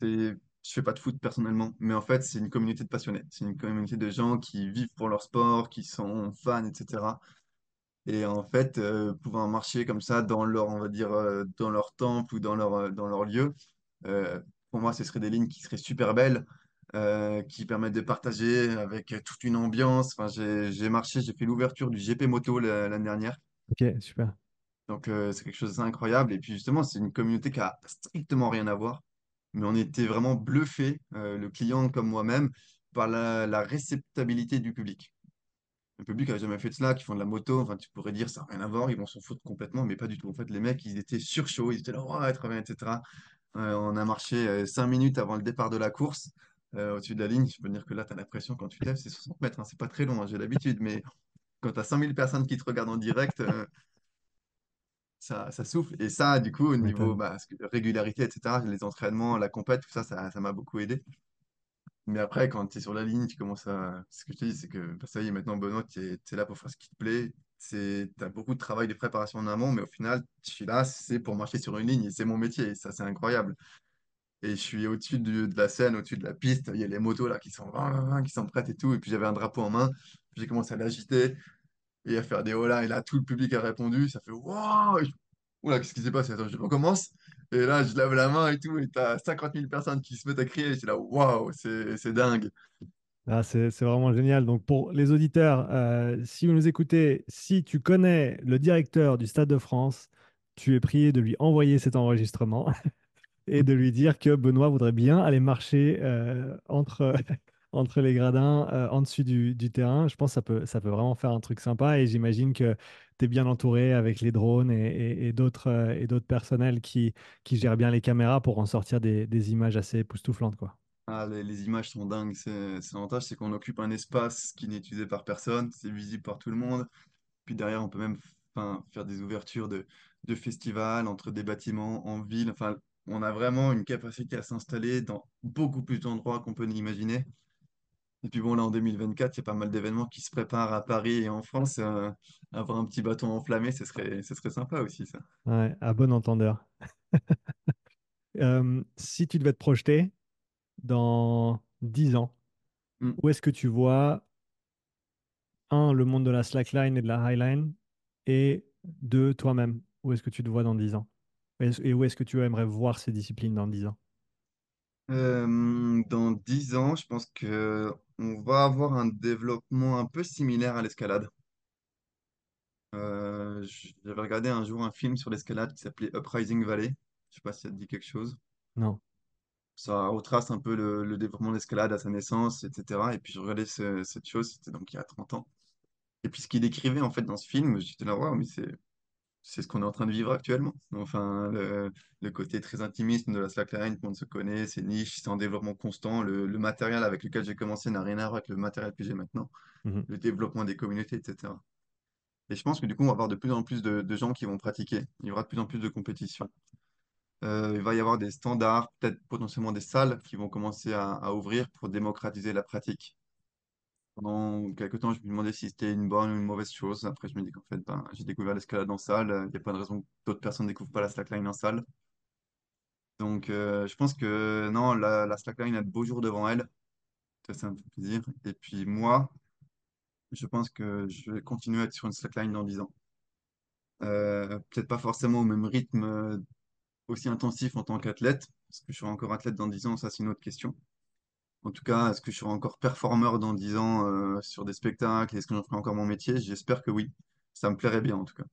Je fais pas de foot personnellement, mais en fait, c'est une communauté de passionnés. C'est une communauté de gens qui vivent pour leur sport, qui sont fans, etc. Et en fait, pouvoir marcher comme ça dans leur, on va dire, dans leur temple ou dans leur, dans lieu, pour moi, ce seraient des lignes qui seraient super belles, euh, qui permettent de partager avec toute une ambiance. Enfin, j'ai, marché, j'ai fait l'ouverture du GP Moto la- l'année dernière. Ok, super. Donc, euh, c'est quelque chose d'incroyable. Et puis, justement, c'est une communauté qui a strictement rien à voir. Mais on était vraiment bluffés, euh, le client comme moi-même, par la, la réceptabilité du public. Le public n'a jamais fait de cela, qui font de la moto. Enfin, tu pourrais dire, ça n'a rien à voir, ils vont s'en foutre complètement, mais pas du tout. En fait, les mecs, ils étaient sur chaud, ils étaient là, ouais, très bien, etc. Euh, on a marché euh, cinq minutes avant le départ de la course, euh, au-dessus de la ligne. Je peux dire que là, tu as l'impression, quand tu te lèves, c'est 60 mètres, hein, c'est pas très long, hein, j'ai l'habitude, mais quand tu as 5000 personnes qui te regardent en direct, euh, ça, ça souffle. Et ça, du coup, au niveau bah, régularité, etc., les entraînements, la compète, tout ça, ça, ça m'a beaucoup aidé. Mais après, quand tu es sur la ligne, tu commences à. Ce que je te dis, c'est que bah, ça y est, maintenant, Benoît, tu es, là pour faire ce qui te plaît. Tu as beaucoup de travail de préparation en amont, mais au final, je suis là, c'est pour marcher sur une ligne et c'est mon métier. Et ça, c'est incroyable. Et je suis au-dessus de la scène, au-dessus de la piste. Il y a les motos là qui sont, prêtes et tout. Et puis j'avais un drapeau en main. J'ai commencé à l'agiter et à faire des hola. Et là, tout le public a répondu. Ça fait waouh! Oula, qu'est-ce qui s'est passé? Je recommence. Et là, je lève la main et tout. Et t'as 50 000 personnes qui se mettent à crier. Et je là, waouh, c'est dingue. Ah, c'est vraiment génial. Donc, pour les auditeurs, euh, si vous nous écoutez, si tu connais le directeur du Stade de France, tu es prié de lui envoyer cet enregistrement et de lui dire que Benoît voudrait bien aller marcher euh, entre, entre les gradins euh, en dessus du, terrain. Je pense que ça peut, vraiment faire un truc sympa et j'imagine que tu es bien entouré avec les drones et, d'autres et d'autres personnels qui, gèrent bien les caméras pour en sortir des, des images assez époustouflantes, quoi. Ah, les, images sont dingues. C'est l'avantage, c'est qu'on occupe un espace qui n'est utilisé par personne. C'est visible par tout le monde. Puis derrière, on peut même faire des ouvertures de, festivals entre des bâtiments en ville. Enfin, on a vraiment une capacité à s'installer dans beaucoup plus d'endroits qu'on peut l'imaginer. Et puis bon, là, en 2024, il y a pas mal d'événements qui se préparent à Paris et en France. Euh, avoir un petit bâton enflammé, ce serait, sympa aussi, à bon entendeur. Euh, si tu devais te projeter dans 10 ans, Hmm. où est-ce que tu vois, un, le monde de la slackline et de la highline, et deux, toi-même, où est-ce que tu te vois dans 10 ans? Et où est-ce que tu aimerais voir ces disciplines dans 10 ans? Euh, dans 10 ans, je pense que on va avoir un développement un peu similaire à l'escalade. Euh, j'avais regardé un jour un film sur l'escalade qui s'appelait Uprising Valley. Je sais pas si ça te dit quelque chose. Non. Ça retrace un peu le, le développement de l'escalade à sa naissance, etc. Et puis je regardais ce- cette chose, c'était donc il y a 30 ans. Et puis ce qu'il décrivait en fait dans ce film, j'étais là, waouh, mais c'est c'est ce qu'on est en train de vivre actuellement. Enfin, le, le côté très intimiste de la slackline, tout le monde se connaît, c'est niche, c'est en développement constant. Le, le matériel avec lequel j'ai commencé n'a rien à voir avec le matériel que j'ai maintenant. Mhm. Le développement des communautés, etc. Et je pense que du coup, on va avoir de plus en plus de, de gens qui vont pratiquer. Il y aura de plus en plus de compétitions. Euh, il va y avoir des standards, peut-être potentiellement des salles qui vont commencer à, ouvrir pour démocratiser la pratique. Pendant quelques temps, je me demandais si c'était une bonne ou une mauvaise chose. Après, je me dis qu'en fait, ben, j'ai découvert l'escalade en salle. Il n'y a pas de raison que d'autres personnes ne découvrent pas la slackline en salle. Donc, euh, je pense que non, la, la slackline a de beaux jours devant elle. Ça, ça me fait plaisir. Et puis moi, je pense que je vais continuer à être sur une slackline dans 10 ans. Euh, peut-être pas forcément au même rythme aussi intensif en tant qu'athlète, parce que je serai encore athlète dans 10 ans, ça c'est une autre question. En tout cas, est-ce que je serai encore performeur dans 10 ans euh, sur des spectacles? Est-ce que j'en ferai encore mon métier? J'espère que oui. Ça me plairait bien en tout cas.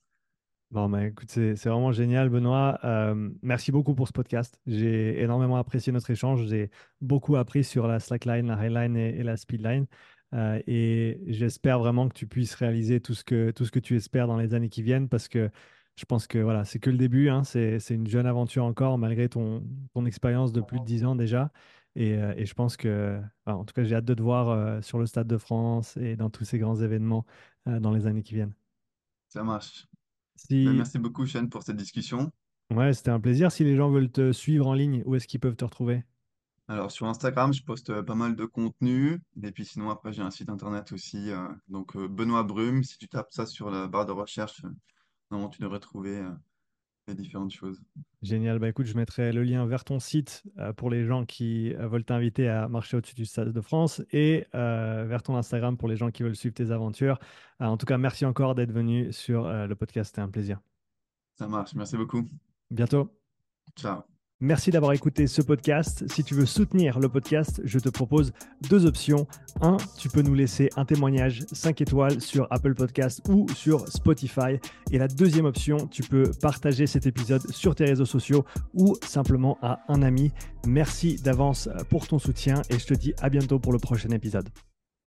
Bon, bah, écoute, c'est c'est vraiment génial, Benoît. Euh, merci beaucoup pour ce podcast. J'ai énormément apprécié notre échange. J'ai beaucoup appris sur la slackline, la highline et, et la speedline. Euh, et j'espère vraiment que tu puisses réaliser tout ce que, tout ce que tu espères dans les années qui viennent parce que je pense que voilà, c'est que le début. hein. C'est, une jeune aventure encore malgré ton, ton expérience de plus de 10 ans déjà. Et, euh, et je pense que, en tout cas, j'ai hâte de te voir euh, sur le Stade de France et dans tous ces grands événements euh, dans les années qui viennent. Ça marche. Ben, merci beaucoup, Shane, pour cette discussion. Ouais, c'était un plaisir. Si les gens veulent te suivre en ligne, où est-ce qu'ils peuvent te retrouver? Alors, sur Instagram, je poste pas mal de contenu. Et puis sinon, après, j'ai un site internet aussi. euh, donc, Benoît Brume, si tu tapes ça sur la barre de recherche, normalement, tu devrais trouver euh, les différentes choses. Génial. Bah écoute, je mettrai le lien vers ton site euh, pour les gens qui euh, veulent t'inviter à marcher au-dessus du Stade de France et euh, vers ton Instagram pour les gens qui veulent suivre tes aventures. En tout cas, merci encore d'être venu sur le podcast. C'était un plaisir. Ça marche. Merci beaucoup. Bientôt. Ciao. Merci d'avoir écouté ce podcast. Si tu veux soutenir le podcast, je te propose deux options. Un, tu peux nous laisser un témoignage 5 étoiles sur Apple Podcast ou sur Spotify. Et la deuxième option, tu peux partager cet épisode sur tes réseaux sociaux ou simplement à un ami. Merci d'avance pour ton soutien et je te dis à bientôt pour le prochain épisode.